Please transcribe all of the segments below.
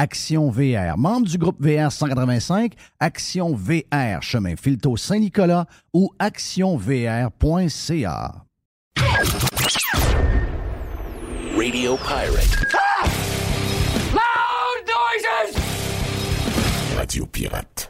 Action VR, membre du groupe VR 185, Action VR, chemin Filto Saint-Nicolas ou actionvr.ca. Radio Pirate. Loud noises! Radio Pirate.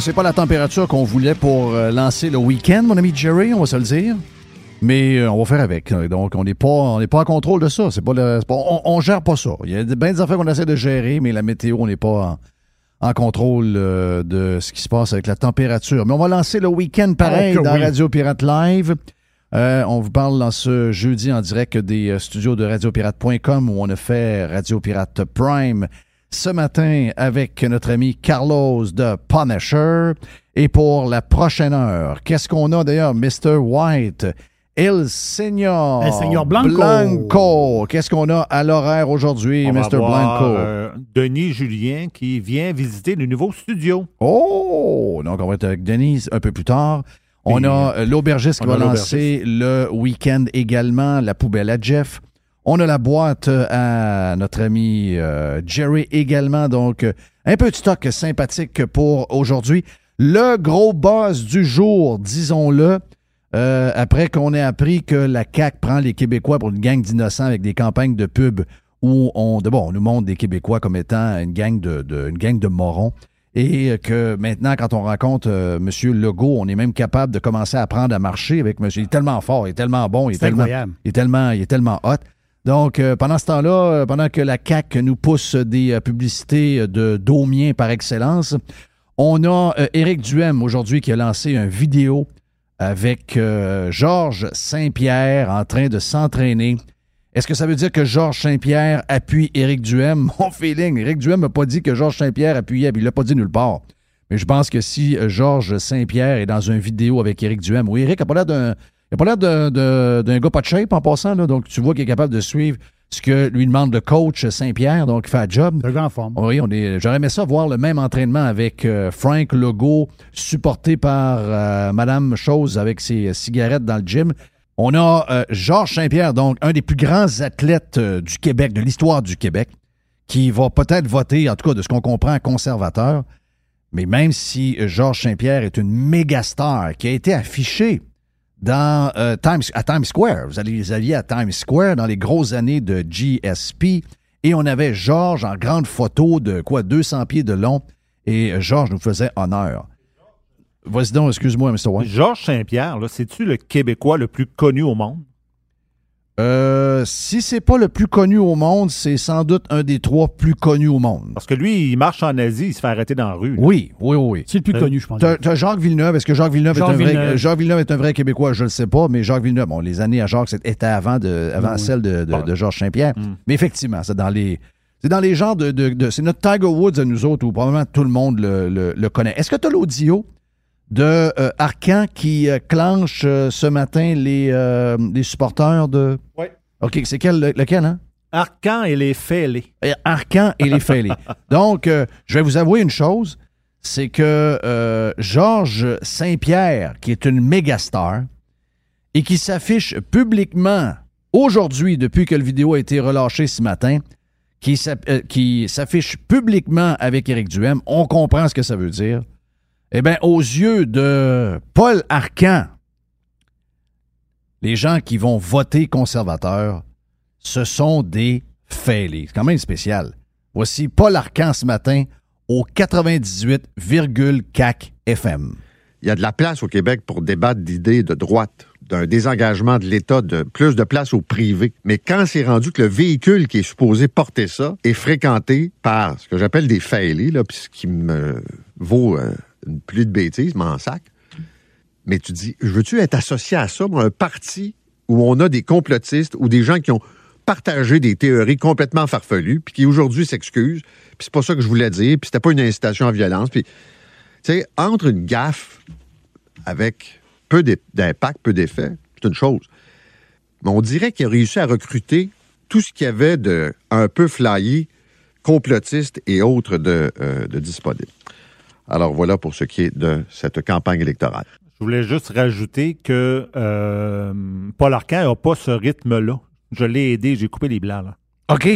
C'est pas la température qu'on voulait pour euh, lancer le week-end, mon ami Jerry, on va se le dire. Mais euh, on va faire avec. Donc, on n'est pas, on pas en contrôle de ça. C'est pas le, pas- on, on gère pas ça. Il y a bien des affaires qu'on essaie de gérer, mais la météo, on n'est pas en, en contrôle euh, de ce qui se passe avec la température. Mais on va lancer le week-end pareil Oh que dans oui. Radio Pirate Live. Euh, on vous parle dans ce jeudi en direct des studios de radiopirate.com où on a fait Radio Pirate Prime ce matin avec notre ami Carlos de Punisher. Et pour la prochaine heure, qu'est-ce qu'on a d'ailleurs, Mr. White? El Señor. El Señor Blanco. Blanco. Qu'est-ce qu'on a à l'horaire aujourd'hui, Mr. Blanco? euh, Denis Julien qui vient visiter le nouveau studio. Oh! Donc, on va être avec Denise un peu plus tard. On Puis, a euh, l'aubergiste qui va lancer le week-end également, la poubelle à Jeff. On a la boîte euh, à notre ami euh, Jerry également. Donc, euh, un peu de stock sympathique pour aujourd'hui. Le gros boss du jour, disons-le, euh, après qu'on ait appris que la CAQ prend les Québécois pour une gang d'innocents avec des campagnes de pub où on, de- bon, on nous montre des Québécois comme étant une gang de, de- une gang de morons. Et que maintenant, quand on rencontre euh, M. Legault, on est même capable de commencer à apprendre à marcher avec M. Il est tellement fort, il est tellement bon, il est, tellement, incroyable. il est tellement, il est tellement hot. Donc, euh, pendant ce temps-là, euh, pendant que la CAQ nous pousse des euh, publicités de Daumien par excellence, on a Éric Duhem aujourd'hui qui a lancé une vidéo avec Georges Saint-Pierre en train de s'entraîner. Est-ce que ça veut dire que Georges Saint-Pierre appuie Éric Duhem? Mon feeling, Éric Duhem n'a pas dit que Georges Saint-Pierre appuyait, puis il l'a pas dit nulle part. Mais je pense que si Georges Saint-Pierre est dans une vidéo avec Éric Duhem, oui, Éric n'a pas l'air d'un a pas l'air d'un- gars pas de shape en passant, là, donc tu vois qu'il est capable de suivre ce que lui demande le coach Saint-Pierre, donc il fait un job. Gars en forme. Oui, on est. J'aurais aimé ça voir le même entraînement avec euh, Frank Legault, supporté par euh, Madame Chose avec ses cigarettes dans le gym. On a euh, Georges Saint-Pierre, donc un des plus grands athlètes du Québec, de l'histoire du Québec, qui va peut-être voter, en tout cas de ce qu'on comprend, conservateur. Mais même si Georges Saint-Pierre est une méga star qui a été affichée euh, à Times Square, vous allez vous alliez à Times Square dans les grosses années de GSP, et on avait Georges en grande photo de quoi, 200 pieds de long, et euh, Georges nous faisait honneur. Vas-y donc, excuse-moi, Mr. White. Georges Saint-Pierre, c'est-tu le Québécois le plus connu au monde? Euh, si c'est pas le plus connu au monde, c'est sans doute un des trois plus connus au monde. Parce que lui, il marche en Asie, il se fait arrêter dans la rue. là. Oui, oui, oui. C'est le plus Euh, connu, je pense. T'as t'as Jacques Villeneuve. Est-ce que Jacques Villeneuve, Jacques est un vrai, Villeneuve. Jacques Villeneuve est un vrai Québécois? Je ne le sais pas, mais Jacques Villeneuve, bon, les années à Jacques c'était- étaient avant, de, avant Oui. celles de, de- Bon. de Georges Saint-Pierre. Mm. Mais effectivement, c'est dans les. C'est dans les genres de. de- de- c'est notre Tiger Woods à nous autres où probablement tout le monde le, le- le connaît. Est-ce que tu as l'audio? De euh, Arcan qui euh, clenche euh, ce matin les, les supporters de. Oui. OK, c'est quel, le- lequel, hein? Arcan et les fêlés. Arcan et les fêlés. Donc, je vais vous avouer une chose, c'est que Georges Saint-Pierre, qui est une méga star et qui s'affiche publiquement aujourd'hui, depuis que la vidéo a été relâchée ce matin, qui s'affiche publiquement avec Éric Duhem, on comprend ce que ça veut dire. Eh bien, aux yeux de Paul Arcan, les gens qui vont voter conservateur, ce sont des fêlés. C'est quand même spécial. Voici Paul Arcan ce matin au 98,4 FM. Il y a de la place au Québec pour débattre d'idées de droite, d'un désengagement de l'État, de plus de place au privé. Mais quand c'est rendu que le véhicule qui est supposé porter ça est fréquenté par ce que j'appelle des faillis, là, puis ce qui me vaut euh, pluie de bêtises, m'en sac. Mais tu dis, veux-tu être associé à ça, un parti où on a des complotistes ou des gens qui ont partagé des théories complètement farfelues, puis qui aujourd'hui s'excusent, puis c'est pas ça que je voulais dire, puis c'était pas une incitation à violence, puis tu sais, entre une gaffe avec peu d'impact, peu d'effet, c'est une chose. Mais on dirait qu'il a réussi à recruter tout ce qu'il y avait de un peu flyé, complotiste et autres de, euh, de disponible. Alors voilà pour ce qui est de cette campagne électorale. Je voulais juste rajouter que euh, Paul Arcan n'a pas ce rythme-là. Je l'ai aidé, j'ai coupé les blancs. Là. OK.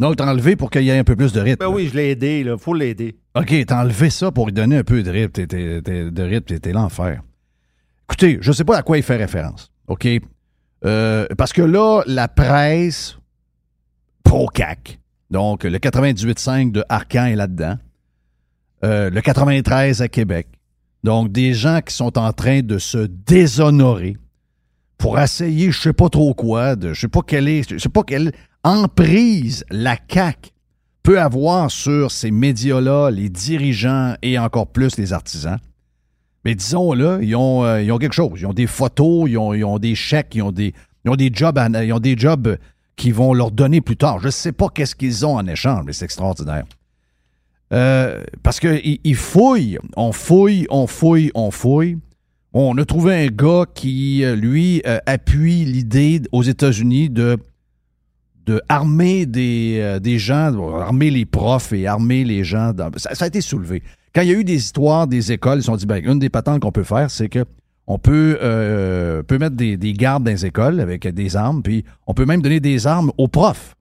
Donc, t'as enlevé pour qu'il y ait un peu plus de rythme. Ben oui, je l'ai aidé, il faut l'aider. OK, t'as enlevé ça pour lui donner un peu de rythme. T'es- t'es- t'es- de rythme, t'es- t'es l'enfer. Écoutez, je sais pas à quoi il fait référence. OK? Euh, parce que là, la presse pro-CAC, donc le 98.5 de Arcan est là-dedans. Euh, le 93 à Québec. Donc, des gens qui sont en train de se déshonorer pour essayer, je sais pas trop quoi, je sais pas quelle est, sais pas quelle emprise la CAC peut avoir sur ces médias-là, les dirigeants et encore plus les artisans. Mais disons-le, euh, ils ont quelque chose. Ils ont des photos, ils ont, des chèques, ils ont des, jobs, à- ont des jobs qui vont leur donner plus tard. Je ne sais pas qu'est-ce qu'ils ont en échange, mais c'est extraordinaire. Euh, parce qu'ils ils fouillent, on fouille, on fouille, on fouille. On a trouvé un gars qui, euh, lui, euh, appuie l'idée aux États-Unis de de armer des, gens, armer les profs et armer les gens. ça, a été soulevé. Quand il y a eu des histoires des écoles, ils se sont dit, ben, une des patentes qu'on peut faire, c'est que on peut, mettre des gardes dans les écoles avec des armes, puis on peut même donner des armes aux profs.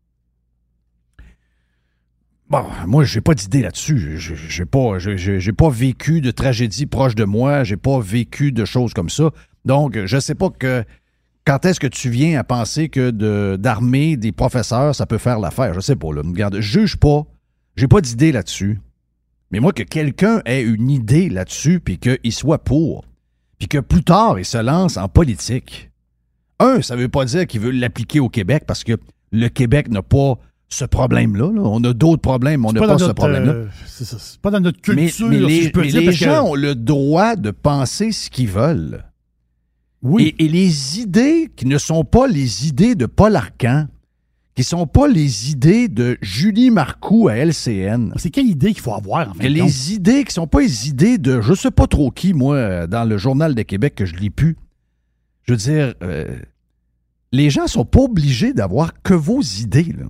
Bon, moi, j'ai pas d'idée là-dessus. J'ai- pas, j'ai- pas vécu de tragédie proche de moi. J'ai pas vécu de choses comme ça. Donc, je sais pas que quand est-ce que tu viens à penser que d'armer des professeurs, ça peut faire l'affaire? Je sais pas. Là. Regarde, juge pas. J'ai pas d'idée là-dessus. Mais moi, que quelqu'un ait une idée là-dessus, puis qu'il soit pour, puis que plus tard, il se lance en politique. Un, ça veut pas dire qu'il veut l'appliquer au Québec, parce que le Québec n'a pas ce problème-là. là. On a d'autres problèmes, on n'a pas, ce problème-là. euh, c'est pas dans notre culture, mais les, si je peux mais dire. les parce que- gens ont le droit de penser ce qu'ils veulent. Oui. Et, et les idées qui ne sont pas les idées de Paul Arcan, qui ne sont pas les idées de Julie Marcoux à LCN, C'est quelle idée qu'il faut avoir, en fait? les idées qui ne sont pas les idées de je sais pas trop qui, moi, euh, dans le Journal de Québec que je lis plus. Je veux dire, euh, les gens sont pas obligés d'avoir que vos idées. Là.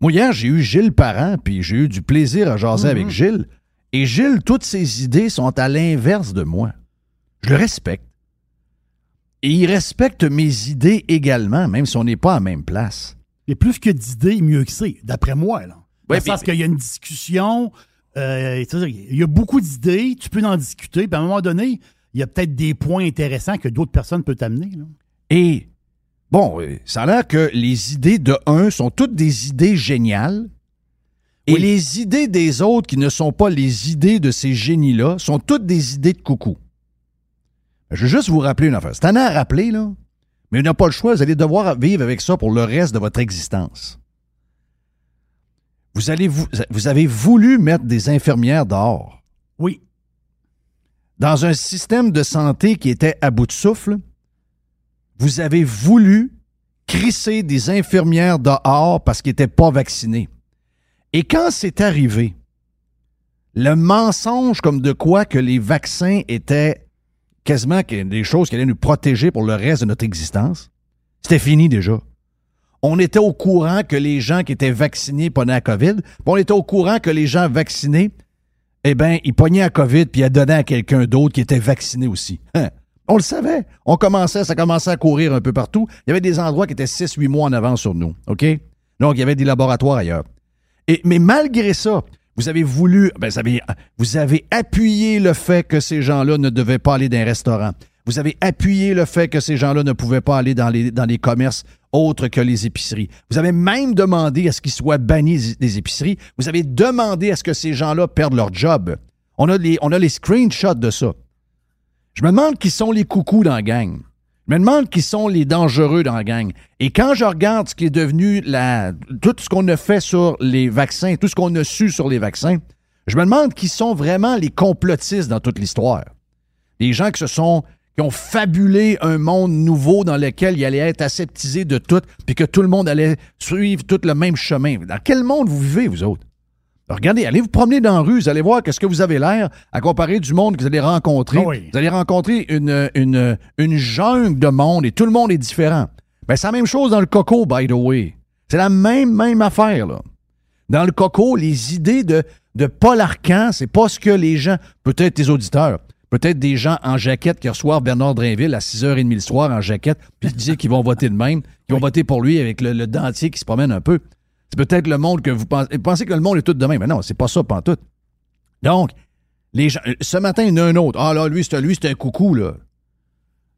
Moi, hier, j'ai eu Gilles Parent, puis j'ai eu du plaisir à jaser avec Gilles. Et Gilles, toutes ses idées sont à l'inverse de moi. Je le respecte. Et il respecte mes idées également, même si on n'est pas à la même place. Et plus que d'idées, mieux que c'est, d'après moi. Là. Ouais, Dans le sens qu'il y a une discussion, euh, il y a beaucoup d'idées, tu peux en discuter, puis à un moment donné, il y a peut-être des points intéressants que d'autres personnes peuvent t'amener. Et, bon, euh, ça a l'air que les idées de un sont toutes des idées géniales. Et Oui. les idées des autres qui ne sont pas les idées de ces génies-là sont toutes des idées de coucou. Je veux juste vous rappeler une affaire. C'est un à rappeler, là. Mais vous n'avez pas le choix. Vous allez devoir vivre avec ça pour le reste de votre existence. Vous, allez vous, vous avez voulu mettre des infirmières dehors Oui. dans un système de santé qui était à bout de souffle, vous avez voulu crisser des infirmières dehors parce qu'ils n'étaient pas vaccinés. Et quand c'est arrivé, le mensonge comme de quoi que les vaccins étaient quasiment des choses qui allaient nous protéger pour le reste de notre existence, c'était fini déjà. On était au courant que les gens qui étaient vaccinés prenaient la COVID. Puis on était au courant que les gens vaccinés, eh bien, ils pognaient la COVID puis ils donnaient à quelqu'un d'autre qui était vacciné aussi. Hein? On le savait. On commençait, ça commençait à courir un peu partout. Il y avait des endroits qui étaient 6-8 mois en avance sur nous. OK? Donc, il y avait des laboratoires ailleurs. Et, mais malgré ça, vous avez voulu, ben, vous, avez, appuyé le fait que ces gens-là ne devaient pas aller dans un restaurant. Vous avez appuyé le fait que ces gens-là ne pouvaient pas aller dans les, commerces autres que les épiceries. Vous avez même demandé à ce qu'ils soient bannis des épiceries. Vous avez demandé à ce que ces gens-là perdent leur job. On a les screenshots de ça. Je me demande qui sont les coucous dans la gang. Je me demande qui sont les dangereux dans la gang. Et quand je regarde ce qui est devenu la, tout ce qu'on a fait sur les vaccins, tout ce qu'on a su sur les vaccins, je me demande qui sont vraiment les complotistes dans toute l'histoire. Les gens qui se sont qui ont fabulé un monde nouveau dans lequel il allait être aseptisé de tout, puis que tout le monde allait suivre tout le même chemin. Dans quel monde vous vivez, vous autres? Regardez, allez vous promener dans la rue, vous allez voir qu'est-ce que vous avez l'air à comparer du monde que vous allez rencontrer. Oui. Vous allez rencontrer une, une, une jungle de monde et tout le monde est différent. Ben, c'est la même chose dans le coco, by the way. C'est la même, même affaire, là. Dans le coco, les idées de, de Paul Arcan, c'est pas ce que les gens, peut-être les auditeurs, peut-être des gens en jaquette qui reçoivent Bernard Drainville à 6h30 le soir en jaquette, puis disent qu'ils vont voter de même, qu'ils vont voter pour lui avec le, le dentier qui se promène un peu. C'est peut-être le monde que vous pensez. Vous pensez que le monde est tout de même. Mais non, c'est pas ça, pas tout. Donc, les gens. Ce matin, il y en a un autre. Ah là, lui, c'est lui, c'est un coucou, là.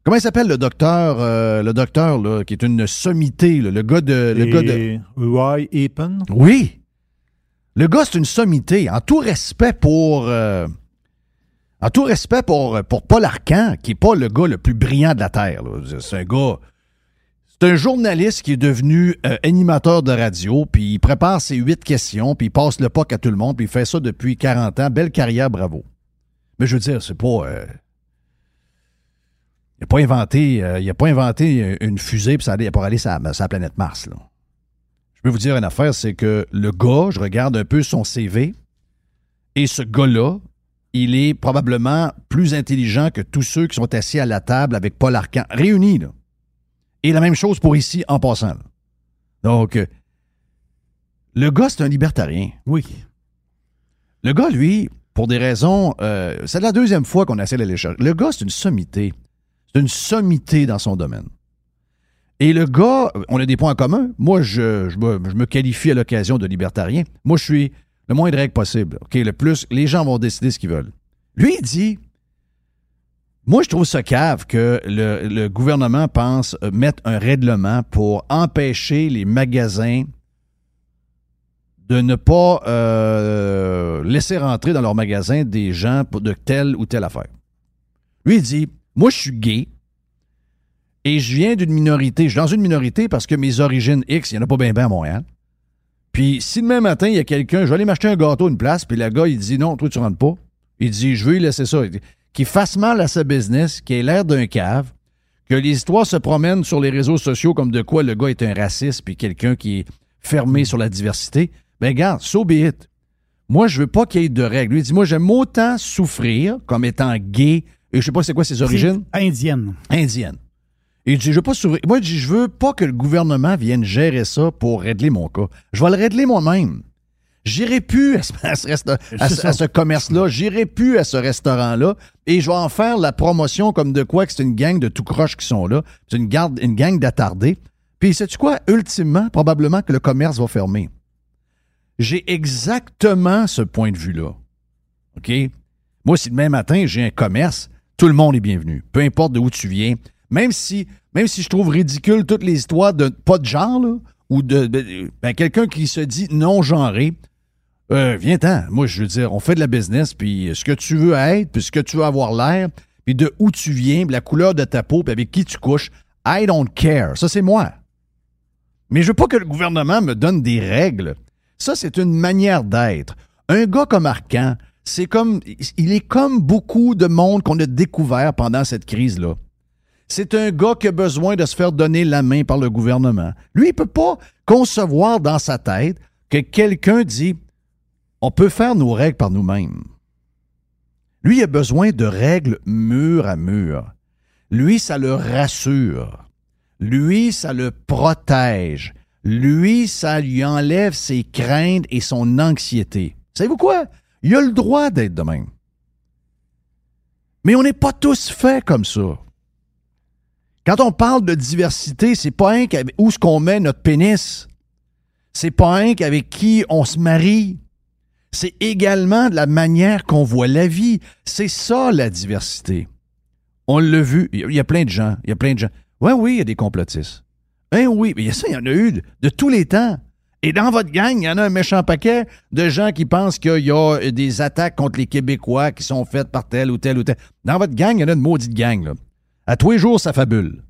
Comment il s'appelle le docteur, euh, le docteur, là, qui est une sommité, là, le gars de. Le gars de... Roy Epen. Oui. Le gars, c'est une sommité. En tout respect pour. euh, en tout respect pour, pour Paul Arcan, qui n'est pas le gars le plus brillant de la Terre. C'est un gars. C'est un journaliste qui est devenu euh, animateur de radio, puis il prépare ses huit questions, puis il passe le POC à tout le monde, puis il fait ça depuis 40 ans. Belle carrière, bravo. Mais je veux dire, c'est pas. euh, il n'a pas inventé, euh, il pas inventé une fusée pour aller, pour sur la, planète Mars. Je peux vous dire une affaire, c'est que le gars, je regarde un peu son CV, et ce gars-là, il est probablement plus intelligent que tous ceux qui sont assis à la table avec Paul Arcan, réunis. Là. Et la même chose pour ici en passant. là. Donc, euh, le gars, c'est un libertarien. Oui. Le gars, lui, pour des raisons. euh, c'est la deuxième fois qu'on essaie d'aller chercher. Le gars, c'est une sommité. C'est une sommité dans son domaine. Et le gars, on a des points en commun. Moi, je, je me, je me qualifie à l'occasion de libertarien. Moi, je suis le moins de règles possible. OK, le plus, les gens vont décider ce qu'ils veulent. Lui, il dit Moi, je trouve ça cave que le, gouvernement pense euh, mettre un règlement pour empêcher les magasins de ne pas euh, laisser rentrer dans leur magasin des gens de telle ou telle affaire. Lui, il dit Moi, je suis gay et je viens d'une minorité. Je suis dans une minorité parce que mes origines X, il n'y en a pas bien bien à Montréal. Puis si demain matin, il y a quelqu'un, je vais aller m'acheter un gâteau une place, puis le gars, il dit non, toi, tu rentres pas. Il dit, je veux lui laisser ça. Il dit, Qu'il fasse mal à sa business, qu'il ait l'air d'un cave, que les histoires se promènent sur les réseaux sociaux comme de quoi le gars est un raciste, puis quelqu'un qui est fermé sur la diversité. Ben, regarde, so be it. Moi, je veux pas qu'il y ait de règles. Lui, il dit, moi, j'aime autant souffrir comme étant gay, et je sais pas c'est quoi ses origines Indienne. indienne. Et il dit, je veux pas s'ouvrir. Moi, je dis, je veux pas que le gouvernement vienne gérer ça pour régler mon cas. Je vais le régler moi-même. J'irai plus à ce, à ce resta- à ce- C'est ça. à ce commerce-là. J'irai plus à ce restaurant-là. Et je vais en faire la promotion comme de quoi que c'est une gang de tout croche qui sont là. C'est une, garde, une gang d'attardés. Puis, sais-tu quoi? Ultimement, probablement que le commerce va fermer. J'ai exactement ce point de vue-là. OK? Moi, si demain matin, j'ai un commerce, tout le monde est bienvenu. Peu importe de où tu viens. Même si, même si je trouve ridicule toutes les histoires de pas de genre, là, ou de, de- ben, quelqu'un qui se dit non-genré, euh, viens-t'en. Moi, je veux dire, on fait de la business, puis ce que tu veux être, puis ce que tu veux avoir l'air, puis de où tu viens, puis la couleur de ta peau, puis avec qui tu couches, I don't care. Ça, c'est moi. Mais je veux pas que le gouvernement me donne des règles. Ça, c'est une manière d'être. Un gars comme Arcan, c'est comme, il est comme beaucoup de monde qu'on a découvert pendant cette crise-là. C'est un gars qui a besoin de se faire donner la main par le gouvernement. Lui, il peut pas concevoir dans sa tête que quelqu'un dit on peut faire nos règles par nous-mêmes. Lui, a besoin de règles mur à mur. Lui, ça le rassure. Lui, ça le protège. Lui, ça lui enlève ses craintes et son anxiété. Savez-vous quoi? Il a le droit d'être de même. Mais on n'est pas tous faits comme ça. Quand on parle de diversité, c'est pas un où est-ce qu'on met notre pénis? C'est pas un qu'avec qui on se marie? C'est également de la manière qu'on voit la vie. C'est ça la diversité. On l'a vu. Il y a- plein de gens. Il y a plein de gens. Ouais, oui, il y a des complotistes. Hein, oui, mais il y a ça, il y en a eu de, tous les temps. Et dans votre gang, il y en a un méchant paquet de gens qui pensent qu'il y a des attaques contre les Québécois qui sont faites par tel ou tel ou tel. Dans votre gang, il y en a une maudite gang. Là. À tous les jours, ça fabule.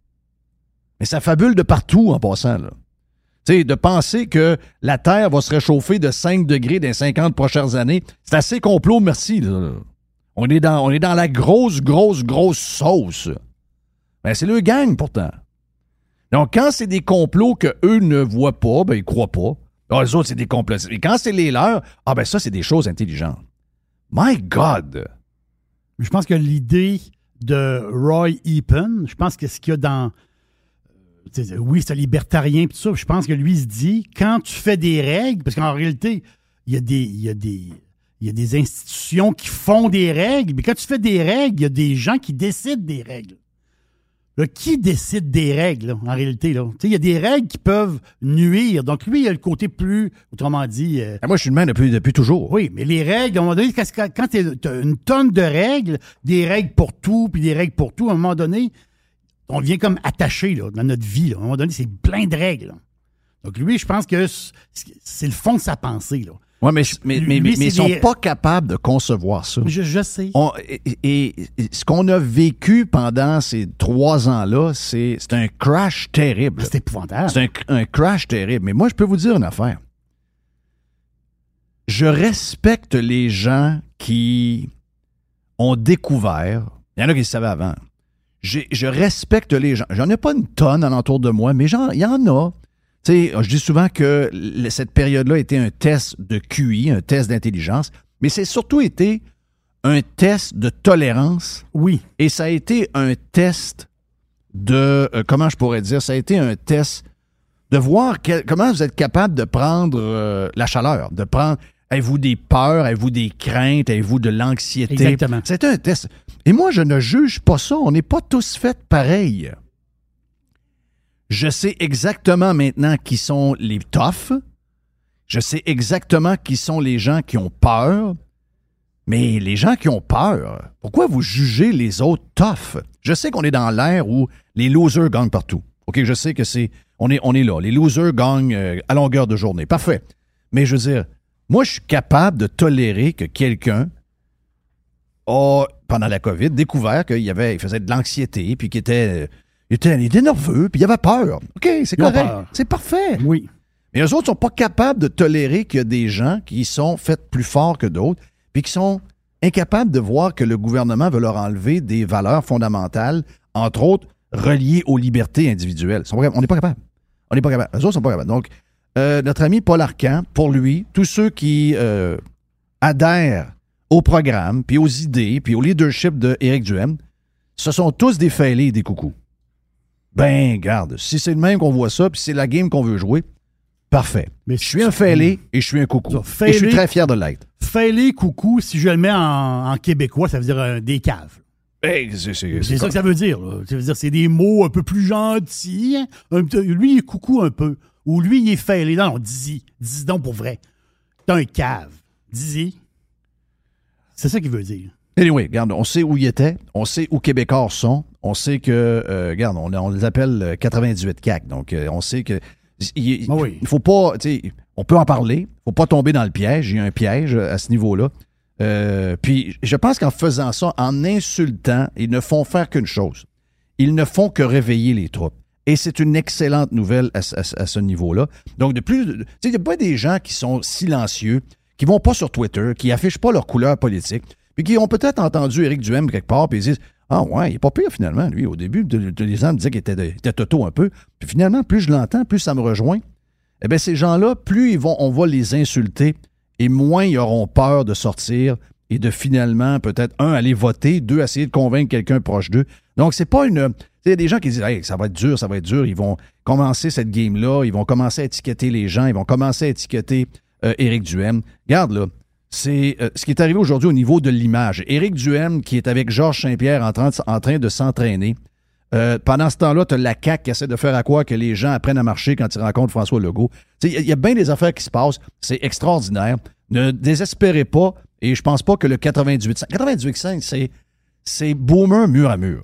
Mais ça fabule de partout en passant. Là. Tu sais, de penser que la Terre va se réchauffer de 5 degrés dans les 50 prochaines années, c'est assez complot, merci. On, est dans, la grosse, grosse, grosse sauce. Ben, c'est le gang, pourtant. Donc, quand c'est des complots qu'eux ne voient pas, ben, ils croient pas. Ah, les autres, c'est des complots. Et quand c'est les leurs, ah, ben, ça, c'est des choses intelligentes. My God! Je pense que l'idée de Roy Epen, je pense que ce qu'il y a dans. Oui, c'est un libertarien, pis tout ça. Je pense que lui, il se dit, quand tu fais des règles, parce qu'en réalité, il y, a des, il, y a des, il y a des institutions qui font des règles, mais quand tu fais des règles, il y a des gens qui décident des règles. Là, qui décide des règles, là, en réalité? Là? Il y a des règles qui peuvent nuire. Donc, lui, il a le côté plus, autrement dit, euh, Ah, moi, je suis le même depuis, depuis toujours. oui, mais les règles, à un moment donné, quand, quand tu as une tonne de règles, des règles pour tout, puis des règles pour tout, à un moment donné, on devient comme attaché là, dans notre vie. là. À un moment donné, c'est plein de règles. là. Donc lui, je pense que c'est- le fond de sa pensée. Là. Ouais, mais, mais, mais, mais, ils sont pas capables de concevoir ça. Je, je sais. On- et, et- et ce qu'on a vécu pendant ces trois ans-là, c'est c'est un crash terrible. C'est épouvantable. C'est un, un crash terrible. Mais moi, je peux vous dire une affaire. Je respecte les gens qui ont découvert. Il y en a qui le savaient avant. Je respecte les gens. J'en ai pas une tonne alentour de moi, mais j'en- il y en a. Tu sais, je dis souvent que cette période-là était un test de QI, un test d'intelligence, mais c'est surtout été un test de tolérance Oui. et ça a été un test de, euh, comment je pourrais dire, ça a été un test de voir quel- comment vous êtes capable de prendre euh, la chaleur, de prendre, avez-vous des peurs, avez-vous des craintes, avez-vous de l'anxiété? Exactement. C'était un test. Et moi, je ne juge pas ça. On n'est pas tous faits pareil. Je sais exactement maintenant qui sont les toughs. Je sais exactement qui sont les gens qui ont peur. Mais les gens qui ont peur, pourquoi vous jugez les autres toughs? Je sais qu'on est dans l'ère où les losers gagnent partout. OK, je sais que c'est. On est, on est là. Les losers gagnent euh, à longueur de journée. Parfait. Mais je veux dire, moi, je suis capable de tolérer que quelqu'un a, pendant la COVID, découvert qu'il y avait, il faisait de l'anxiété, puis qu'il était, il était, il était nerveux, puis il avait peur. OK, c'est correct. C'est parfait. Oui. Mais eux autres sont pas capables de tolérer qu'il y a des gens qui sont faits plus forts que d'autres, puis qui sont incapables de voir que le gouvernement veut leur enlever des valeurs fondamentales, entre autres reliées aux libertés individuelles. On n'est pas capable. On n'est pas capable. Eux autres sont pas capables. Donc, euh, notre ami Paul Arcan, pour lui, tous ceux qui euh, adhèrent au programme, puis aux idées, puis au leadership de Éric Duhem, ce sont tous des fêlés et des coucous. Ben, garde, si c'est le même qu'on voit ça, puis c'est la game qu'on veut jouer, parfait. Mais Je suis un fêlé et je suis un coucou. Ça, Et je suis très fier de l'être. Fêlé coucou, si je le mets en, en québécois, ça veut dire euh, des caves. Hey, c'est- ça que ça veut dire. là. Ça veut dire c'est des mots un peu plus gentils. hein. Lui, il est coucou un peu. Ou lui, il est fêlé. Non, non, dis-y. Dis-y donc pour vrai. T'es un cave. Dis-y. C'est ça qu'il veut dire. Anyway, regarde, on sait où ils étaient, on sait où Québécois sont, on sait que, euh, regarde, on, on les appelle euh, 98 CAC, donc euh, on sait que il, il- Ah oui. il faut pas, on peut en parler, faut pas tomber dans le piège, il y a un piège à ce niveau-là. Euh, puis je pense qu'en faisant ça, en insultant, ils ne font faire qu'une chose. Ils ne font que réveiller les troupes. Et c'est une excellente nouvelle à, ce- à ce- à ce niveau-là. Donc, de plus, il n'y a pas des gens qui sont silencieux, qui vont pas sur Twitter, qui affichent pas leur couleur politique, puis qui ont peut-être entendu Éric Duhem quelque part, puis ils disent Ah ouais, il est pas pire finalement, lui. Au début, les gens me disaient qu'il était, était toto un peu. Puis finalement, plus je l'entends, plus ça me rejoint. Eh bien, ces gens-là, plus ils vont, on va les insulter et moins ils auront peur de sortir et de finalement, peut-être, un, aller voter, deux, essayer de convaincre quelqu'un proche d'eux. Donc, c'est pas une. Il y a des gens qui disent hey, ça va être dur, ça va être dur. Ils vont commencer cette game-là, ils vont commencer à étiqueter les gens, ils vont commencer à étiqueter euh, Éric Duhem. Regarde, là, c'est euh, ce qui est arrivé aujourd'hui au niveau de l'image. Éric Duhem, qui est avec Georges Saint-Pierre en train de, s'entraîner. Euh, pendant ce temps-là, tu as la CAQ qui essaie de faire à quoi que les gens apprennent à marcher quand ils rencontrent François Legault. Il y, a- y a bien des affaires qui se passent. C'est extraordinaire. Ne désespérez pas. Et je pense pas que le 98.5... 98.5, c'est, c'est boomer mur à mur.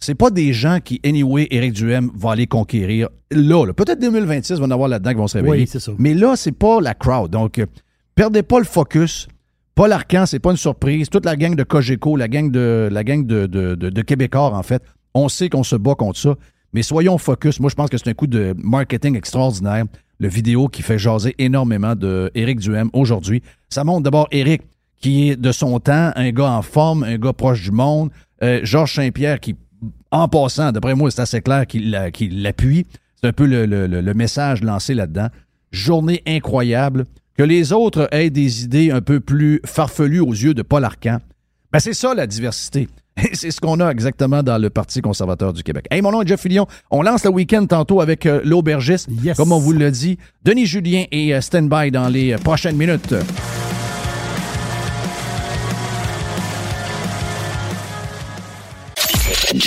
C'est pas des gens qui, anyway, Éric Duhem va aller conquérir là. là. Peut-être 2026, il va en avoir là-dedans qui vont se réveiller. Oui, c'est ça. Mais là, c'est pas la crowd. Donc, euh, perdez pas le focus. Paul Arcan, c'est pas une surprise. Toute la gang de Cogeco, la gang de, la gang de, de, de- de Québécois, en fait, on sait qu'on se bat contre ça. Mais soyons focus. Moi, je pense que c'est un coup de marketing extraordinaire. Le vidéo qui fait jaser énormément de Éric Duhem aujourd'hui. Ça montre d'abord Éric, qui est de son temps, un gars en forme, un gars proche du monde. Euh, Georges Saint-Pierre, qui, en passant, d'après moi, c'est assez clair qu'il la- qu'il l'appuie. C'est un peu le, le- le- le message lancé là-dedans. Journée incroyable. Que les autres aient des idées un peu plus farfelues aux yeux de Paul Arcan. Ben, c'est ça la diversité. C'est ce qu'on a exactement dans le Parti conservateur du Québec. Hey, mon nom est Jeff Fillion. On lance le week-end tantôt avec euh, l'aubergiste, Yes. comme on vous l'a dit. Denis Julien et euh, Stand-by dans les euh, prochaines minutes.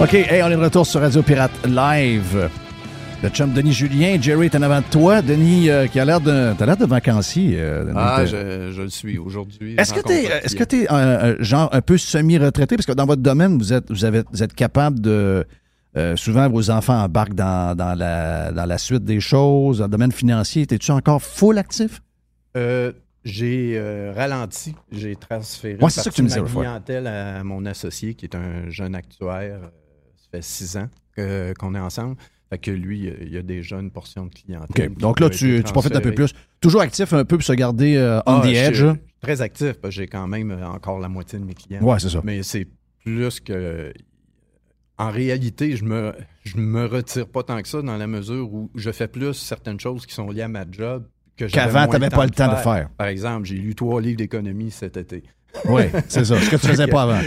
OK, hey, on est de retour sur Radio Pirate Live. Le chum Denis Julien, Jerry est en avant de toi. Denis, euh, qui a l'air de, t'as l'air de vacancier. euh, Denis. Ah, je, je le suis aujourd'hui. Est-ce que t'es, est-ce que t'es euh, genre un peu semi-retraité? Parce que dans votre domaine, vous êtes, vous avez, vous êtes capable de. euh, souvent, vos enfants embarquent dans, dans, la, dans la suite des choses. Dans le domaine financier, es-tu encore full actif? Euh, j'ai euh, ralenti, j'ai transféré Ouais, une c'est ça que partie tu me de ma clientèle à mon associé qui est un jeune actuaire. Fait six ans qu'on est ensemble. Fait que lui, il y a déjà une portion de clientèle. Donc là, tu, tu profites un peu plus. Toujours actif un peu pour se garder euh, on Ah, the edge. là. Très actif, parce que j'ai quand même euh, encore la moitié de mes clients. Ouais, c'est ça. Mais c'est plus que. En réalité, je me, je me retire pas tant que ça dans la mesure où je fais plus certaines choses qui sont liées à ma job Qu'avant, moins t'avais pas le temps de faire. Par exemple, j'ai lu trois livres d'économie cet été. Oui, c'est ça. Ce que tu faisais pas avant.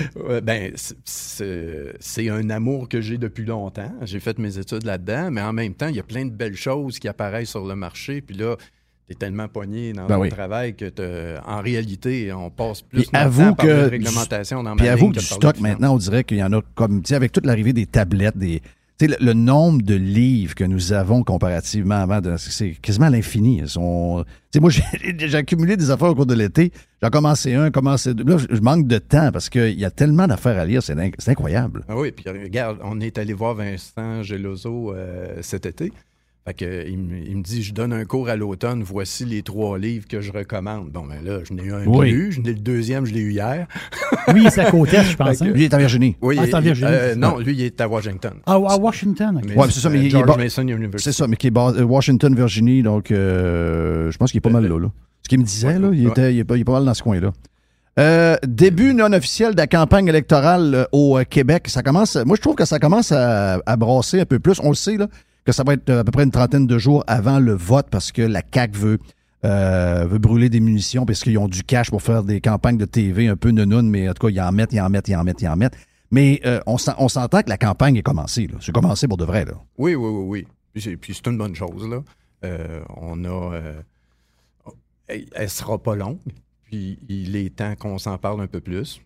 Ben, c'est- un amour que j'ai depuis longtemps. J'ai fait mes études là-dedans, mais en même temps, il y a plein de belles choses qui apparaissent sur le marché. Puis là, t'es tellement pogné dans Ben ton oui. travail que en réalité, on passe plus temps par que de réglementation dans ma Puis avoue que du de stock, de maintenant, on dirait qu'il y en a comme, tu sais, avec toute l'arrivée des tablettes, des. Le, le nombre de livres que nous avons comparativement avant, c'est quasiment l'infini. Moi, j'ai accumulé des affaires au cours de l'été. J'en commencé un, commencé deux. Là, je manque de temps parce qu'il y a tellement d'affaires à lire. C'est inc- c'est incroyable. Ah oui, puis regarde, on est allé voir Vincent Geloso euh, cet été. Fait que, il, me, il me dit, je donne un cours à l'automne, voici les trois livres que je recommande. Bon, ben là, je n'ai eu un Oui. lu, je n'ai le deuxième, je l'ai eu hier. Oui, c'est à côté, je pense. Hein? Lui, il est en Virginie. Oui, Ah, c'est en il- Virginie, euh, non, lui, il est à Washington. Ah, à Washington. ok. Ouais, c'est ça, mais il- il est George bas- Mason University. C'est ça, mais qui est bas- euh, Washington, Virginie. Donc, euh, je pense qu'il est pas mal là. là. Ce qu'il me disait, là, il, était, il, est pas, il est pas mal dans ce coin-là. Euh, début non officiel de la campagne électorale euh, au euh, Québec. Ça commence. Moi, je trouve que ça commence à, à brasser un peu plus. On le sait, là, que ça va être euh, à peu près une trentaine de jours avant le vote parce que la CAQ veut, euh, veut brûler des munitions parce qu'ils ont du cash pour faire des campagnes de TV un peu nenounes, mais en tout cas, ils en mettent, ils en mettent, ils en mettent, ils en mettent. Mais euh, on s'en- on s'entend que la campagne est commencée. C'est commencé pour de vrai. Là. Oui, oui, oui, oui. Puis c'est, une bonne chose, là. Euh, on a... elle, sera pas longue. Puis il est temps qu'on s'en parle un peu plus.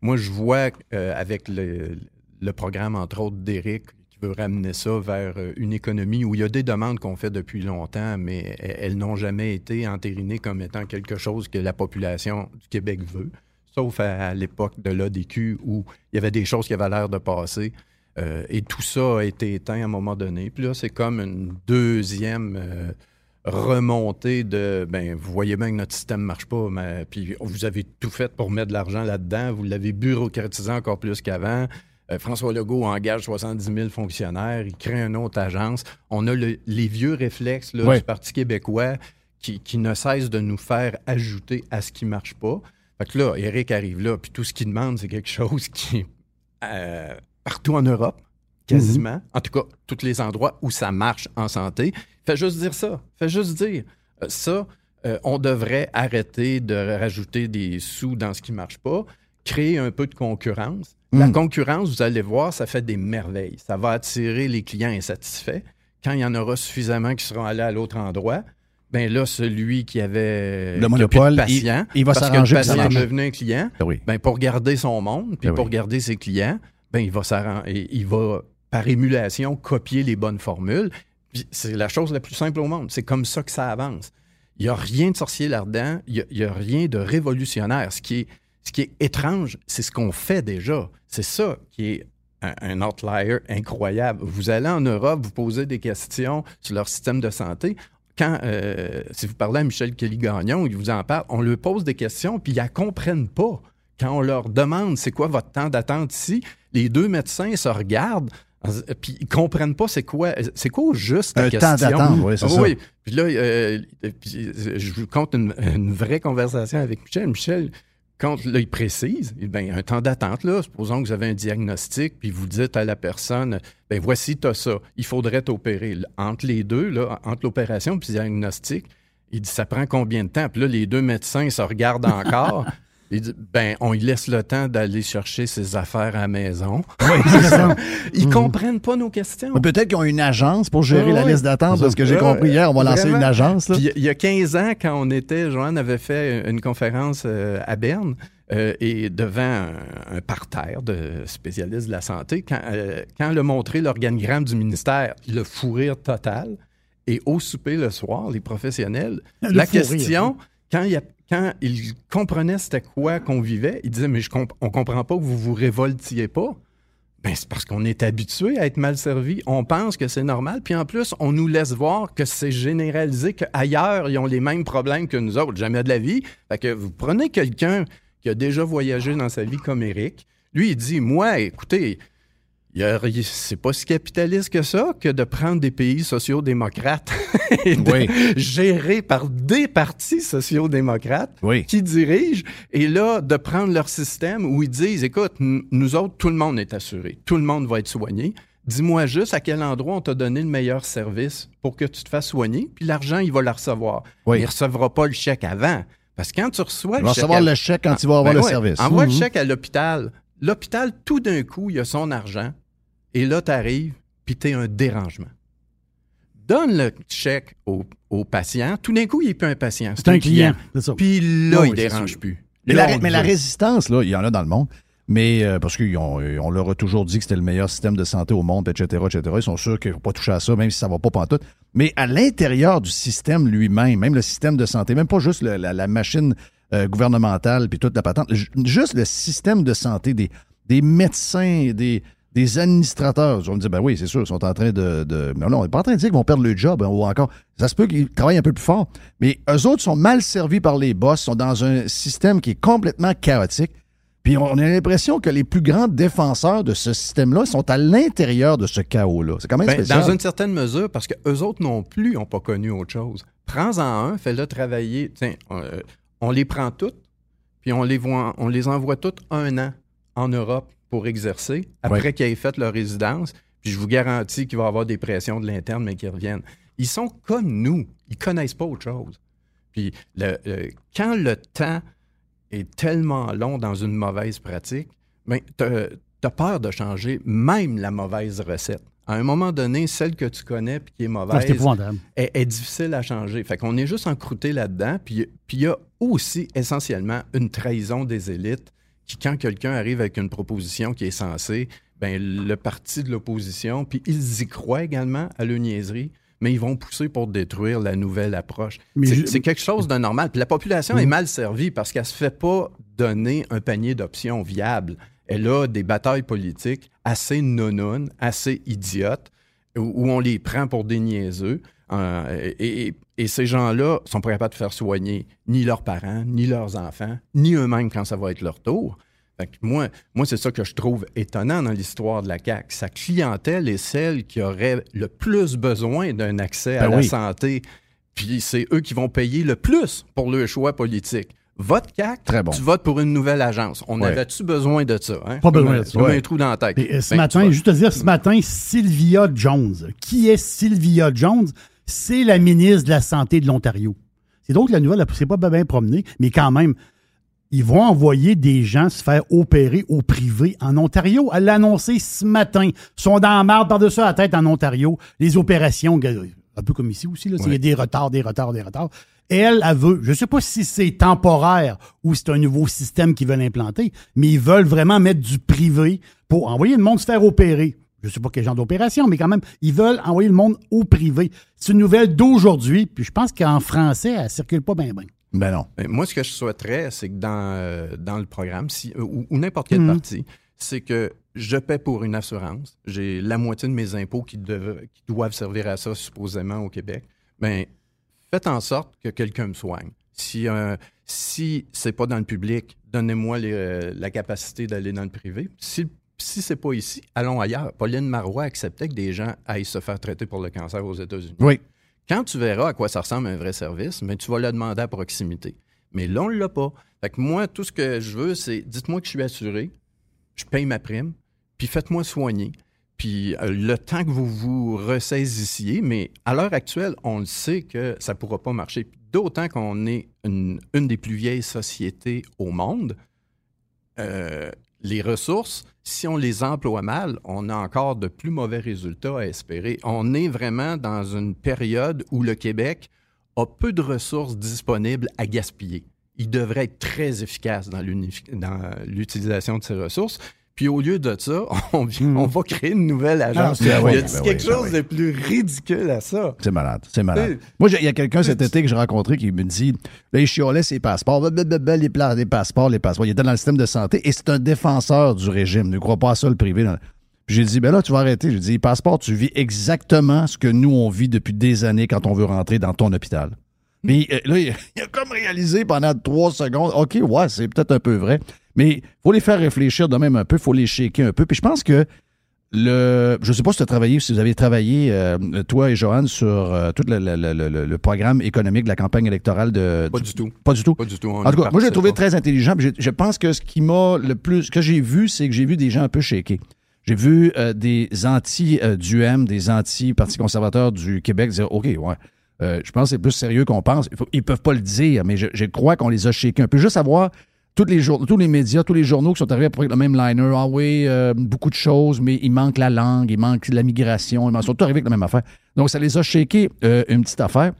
Moi, je vois avec le, le programme, entre autres, d'Éric, veut ramener ça vers euh, une économie où il y a des demandes qu'on fait depuis longtemps, mais elles, n'ont jamais été entérinées comme étant quelque chose que la population du Québec veut. Sauf à, à l'époque de l'ADQ où il y avait des choses qui avaient l'air de passer. Euh, et tout ça a été éteint à un moment donné. Puis là, c'est comme une deuxième euh, remontée de ben, vous voyez bien que notre système ne marche pas, mais puis vous avez tout fait pour mettre de l'argent là-dedans, vous l'avez bureaucratisé encore plus qu'avant. Euh, François Legault engage 70 000 fonctionnaires, il crée une autre agence. On a le- les vieux réflexes là, Ouais. du Parti québécois qui, qui ne cessent de nous faire ajouter à ce qui ne marche pas. Fait que là, Eric arrive là, puis tout ce qu'il demande, c'est quelque chose qui est euh, partout en Europe, quasiment. En tout cas, tous les endroits où ça marche en santé. Fait juste dire ça. Fait juste dire euh, ça. euh, on devrait arrêter de rajouter des sous dans ce qui ne marche pas, créer un peu de concurrence. La Mm. concurrence, vous allez voir, ça fait des merveilles. Ça va attirer les clients insatisfaits. Quand il y en aura suffisamment qui seront allés à l'autre endroit, ben là, celui qui avait Le a monopole, de patient, il- il va parce que le s'arranger pour que ça patient devenu un client, Ben oui. ben pour garder son monde, puis Ben pour oui. garder ses clients, ben il va il par émulation copier les bonnes formules. C'est la chose la plus simple au monde. C'est comme ça que ça avance. Il n'y a rien de sorcier là-dedans. Il n'y a, rien de révolutionnaire. Ce qui est, ce qui est étrange, c'est ce qu'on fait déjà. C'est ça qui est un, un outlier incroyable. Vous allez en Europe, vous posez des questions sur leur système de santé. Quand, euh, si vous parlez à Michel Kelly-Gagnon, il vous en parle, on lui pose des questions, puis ils ne comprennent pas. Quand on leur demande c'est quoi votre temps d'attente ici, les deux médecins se regardent, puis ils comprennent pas c'est quoi, c'est quoi au juste la Un question. temps d'attente, oui, c'est Ah ça. oui. Puis là, euh, puis, je vous compte une, une vraie conversation avec Michel. Michel, quand là, il précise, il dit, ben, un temps d'attente, là, supposons que vous avez un diagnostic, puis vous dites à la personne, ben voici, tu as ça, il faudrait t'opérer. Entre les deux, entre l'opération et le diagnostic, il dit, ça prend combien de temps? Puis là, les deux médecins se regardent encore. Il dit, ben, on lui laisse le temps d'aller chercher ses affaires à la maison. Oui, c'est ça. Ils comprennent pas nos questions. Peut-être qu'ils ont une agence pour gérer Ouais, la liste d'attente, parce que j'ai Ouais, compris hier, on va lancer une agence. il y a 15 ans, quand on était, Joanne avait fait une conférence euh, à Berne euh, et devant un, un parterre de spécialistes de la santé, quand, euh, quand elle a montré l'organigramme du ministère, le fou rire total, et au souper le soir, les professionnels, Le la rire, question, quand, il y a- quand ils comprenaient c'était quoi qu'on vivait, ils disaient, mais je comp- on comprend pas que vous vous révoltiez pas. Ben, c'est parce qu'on est habitué à être mal servi. On pense que c'est normal. Puis en plus, on nous laisse voir que c'est généralisé, qu'ailleurs, ils ont les mêmes problèmes que nous autres. Jamais de la vie. Fait que vous prenez quelqu'un qui a déjà voyagé dans sa vie comme Eric. Lui, il dit Moi, écoutez, c'est pas si capitaliste que ça que de prendre des pays sociaux-démocrates et de Oui. gérés par des partis sociaux-démocrates Oui. qui dirigent, et là, de prendre leur système où ils disent, écoute, nous autres, tout le monde est assuré, tout le monde va être soigné. Dis-moi juste à quel endroit on t'a donné le meilleur service pour que tu te fasses soigner, puis l'argent, il va le recevoir. Oui. Il ne recevra pas le chèque avant. Parce que quand tu reçois Il le va chèque... recevoir à- le chèque quand il va avoir Ben le ouais, service. Envoie le Mhm. chèque à l'hôpital. L'hôpital, tout d'un coup, il a son argent, et là, tu arrives, puis tu es un dérangement. Donne le chèque au, au patient, tout d'un coup, il n'est plus un patient. C'est un client. Puis là, il c'est dérange plus. Mais, la, mais résistance, là, il y en a dans le monde. Mais euh, parce qu'on on leur a toujours dit que c'était le meilleur système de santé au monde, etc., etc. Ils sont sûrs qu'ils ne vont pas toucher à ça, même si ça ne va pas pantoute. Mais à l'intérieur du système lui-même, même le système de santé, même pas juste le- la, la machine euh, gouvernementale puis toute la patente, ju- juste le système de santé des, des médecins, des, des administrateurs. On me dit, ben oui, c'est sûr, ils sont en train de. de- mais non, on n'est pas en train de dire qu'ils vont perdre le job, hein, ou encore. Ça se peut qu'ils travaillent un peu plus fort. Mais eux autres sont mal servis par les boss, sont dans un système qui est complètement chaotique. Puis on a l'impression que les plus grands défenseurs de ce système-là sont à l'intérieur de ce chaos-là. C'est quand même Ben, dans une certaine mesure, parce qu'eux autres non plus n'ont pas connu autre chose. Prends-en un, fais-le travailler. Tiens, euh, on les prend toutes, puis on les, voit, on les envoie toutes un an en Europe pour exercer, après Ouais. qu'ils aient fait leur résidence. Puis je vous garantis qu'il va y avoir des pressions de l'interne, mais qu'ils reviennent. Ils sont comme nous. Ils connaissent pas autre chose. Puis le- le- quand le temps est tellement long dans une mauvaise pratique, ben, tu as peur de changer même la mauvaise recette. À un moment donné, celle que tu connais puis qui est mauvaise est, est difficile à changer. Fait qu'on est juste encrouté là-dedans. Puis il y a aussi essentiellement une trahison des élites quand quelqu'un arrive avec une proposition qui est censée, ben, le parti de l'opposition, puis ils y croient également à la niaiserie, mais ils vont pousser pour détruire la nouvelle approche. C'est je- quelque chose de normal. Puis la population est mal servie parce qu'elle se fait pas donner un panier d'options viables. Elle a des batailles politiques assez nononnes, assez idiotes, où, où on les prend pour des niaiseux. Euh, et, et- et ces gens-là sont pas capables de faire soigner ni leurs parents, ni leurs enfants, ni eux-mêmes quand ça va être leur tour. Fait que moi, moi c'est ça que je trouve étonnant dans l'histoire de la CAQ. Sa clientèle est celle qui aurait le plus besoin d'un accès à Ben la oui. santé. Puis c'est eux qui vont payer le plus pour le choix politique. Vote CAQ, Très bon. tu votes pour une nouvelle agence. On Ouais. avait-tu besoin de ça? hein? Pas besoin de ça. Comme Ouais. un trou dans la tête. Puis, euh, ce Ben, matin, juste te dire, ce matin, Sylvia Jones. Qui est Sylvia Jones? C'est la ministre de la Santé de l'Ontario. C'est donc la nouvelle, c'est pas bien promené, mais quand même, ils vont envoyer des gens se faire opérer au privé en Ontario. Elle l'a annoncé ce matin. Ils sont dans la marde par-dessus la tête en Ontario. Les opérations, un peu comme ici aussi, là, il y a des retards, des retards, des retards. Et elle, elle veut, je ne sais pas si c'est temporaire ou c'est un nouveau système qu'ils veulent implanter, mais ils veulent vraiment mettre du privé pour envoyer le monde se faire opérer. Je ne sais pas quel genre d'opération, mais quand même, ils veulent envoyer le monde au privé. C'est une nouvelle d'aujourd'hui, puis je pense qu'en français, elle ne circule pas bien, bien. Ben non. Moi, ce que je souhaiterais, c'est que dans, euh, dans le programme, si, euh, ou, ou n'importe quelle Mhm. partie, c'est que je paie pour une assurance. J'ai la moitié de mes impôts qui, doivent servir à ça, supposément, au Québec. Ben, faites en sorte que quelqu'un me soigne. Si, euh, si c'est pas dans le public, donnez-moi les, euh, la capacité d'aller dans le privé. Si, si c'est pas ici, allons ailleurs. Pauline Marois acceptait que des gens aillent se faire traiter pour le cancer aux États-Unis. Oui. Quand tu verras à quoi ça ressemble un vrai service, mais tu vas le demander à proximité. Mais là, on ne l'a pas. Fait que moi, tout ce que je veux, c'est dites-moi que je suis assuré, je paye ma prime, puis faites-moi soigner. Puis euh, le temps que vous vous ressaisissiez, mais à l'heure actuelle, on le sait que ça ne pourra pas marcher. D'autant qu'on est une, une des plus vieilles sociétés au monde. Euh, les ressources, si on les emploie mal, on a encore de plus mauvais résultats à espérer. On est vraiment dans une période où le Québec a peu de ressources disponibles à gaspiller. Il devrait être très efficace dans l'utilisation de ces ressources. Puis au lieu de ça, on, vient- on va créer une nouvelle agence. c'est- Il y a ben quelque ben chose de plus ridicule à ça. C'est malade, c'est malade. Moi, il y a quelqu'un cet été que j'ai rencontré qui me dit là, il chiolait ses passeports, les, passeports, les passeports. Il était dans le système de santé et c'est un défenseur du régime. Ne crois pas à ça, le privé. dans- Puis j'ai dit, ben là, tu vas arrêter. J'ai dit, passeport, tu vis exactement ce que nous, on vit depuis des années quand on veut rentrer dans ton hôpital. Mais euh, là, il a comme réalisé pendant trois secondes, OK, ouais, c'est peut-être un peu vrai, mais il faut les faire réfléchir de même un peu, il faut les shaker un peu. Puis je pense que le, je ne sais pas si tu as travaillé, si vous avez travaillé, euh, toi et Johan, sur euh, tout le, le- le- le- le programme économique de la campagne électorale de. Pas du tout. Pas du tout? Pas du tout. En tout cas, moi, j'ai trouvé très intelligent. j'ai- Je pense que ce qui m'a le plus. Ce que j'ai vu, c'est que j'ai vu des gens un peu shakés. J'ai vu euh, des anti-DUM, des anti-Parti conservateur du Québec dire OK, ouais. je pense que c'est plus sérieux qu'on pense. Ils peuvent pas le dire, mais je, je crois qu'on les a shakés un peu. Juste savoir tous les, tous les médias, tous les journaux qui sont arrivés avec le même liner. Ah oui, euh, beaucoup de choses, mais il manque la langue, il manque la migration. Ils sont tous arrivés avec la même affaire. Donc, ça les a shakés euh, une petite affaire.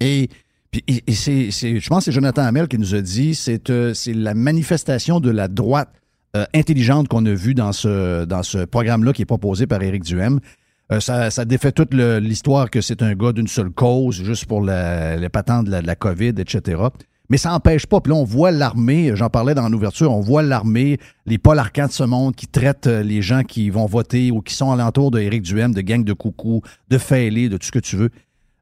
Et, puis, c'est, je pense que c'est Jonathan Hamel qui nous a dit c'est, euh, la manifestation de la droite intelligente qu'on a vue dans ce, dans ce programme-là qui est proposé par Éric Duhem. Ça, défait toute l'histoire que c'est un gars d'une seule cause, juste pour les patentes de la, de la COVID, etc. Mais ça n'empêche pas. Puis là, on voit l'armée, j'en parlais dans l'ouverture, on voit l'armée, les Paul de ce monde qui traitent euh, les gens qui vont voter ou qui sont alentour de Éric Duhem, de gang de coucou, de fêlés, de tout ce que tu veux.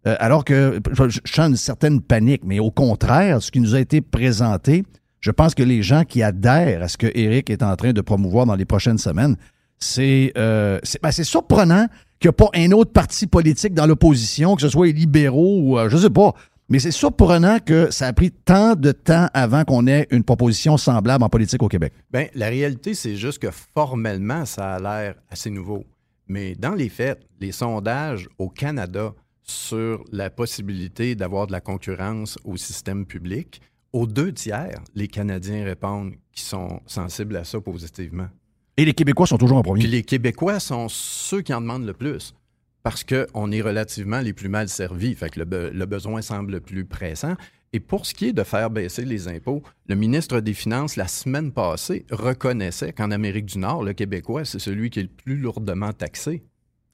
Euh, alors que je, sens une certaine panique, mais au contraire, ce qui nous a été présenté, je pense que les gens qui adhèrent à ce que Éric est en train de promouvoir dans les prochaines semaines, c'est euh, ben, surprenant qu'il n'y a pas un autre parti politique dans l'opposition, que ce soit les libéraux ou euh, je sais pas. Mais c'est surprenant que ça a pris tant de temps avant qu'on ait une proposition semblable en politique au Québec. Bien, la réalité, c'est juste que formellement, ça a l'air assez nouveau. Mais dans les faits, les sondages au Canada sur la possibilité d'avoir de la concurrence au système public, aux deux tiers, les Canadiens répondent qu'ils sont sensibles à ça positivement. Et les Québécois sont toujours en premier. Puis les Québécois sont ceux qui en demandent le plus parce qu'on est relativement les plus mal servis. Fait que le, be- le besoin semble le plus pressant. Et pour ce qui est de faire baisser les impôts, le ministre des Finances, la semaine passée, reconnaissait qu'en Amérique du Nord, le Québécois, c'est celui qui est le plus lourdement taxé.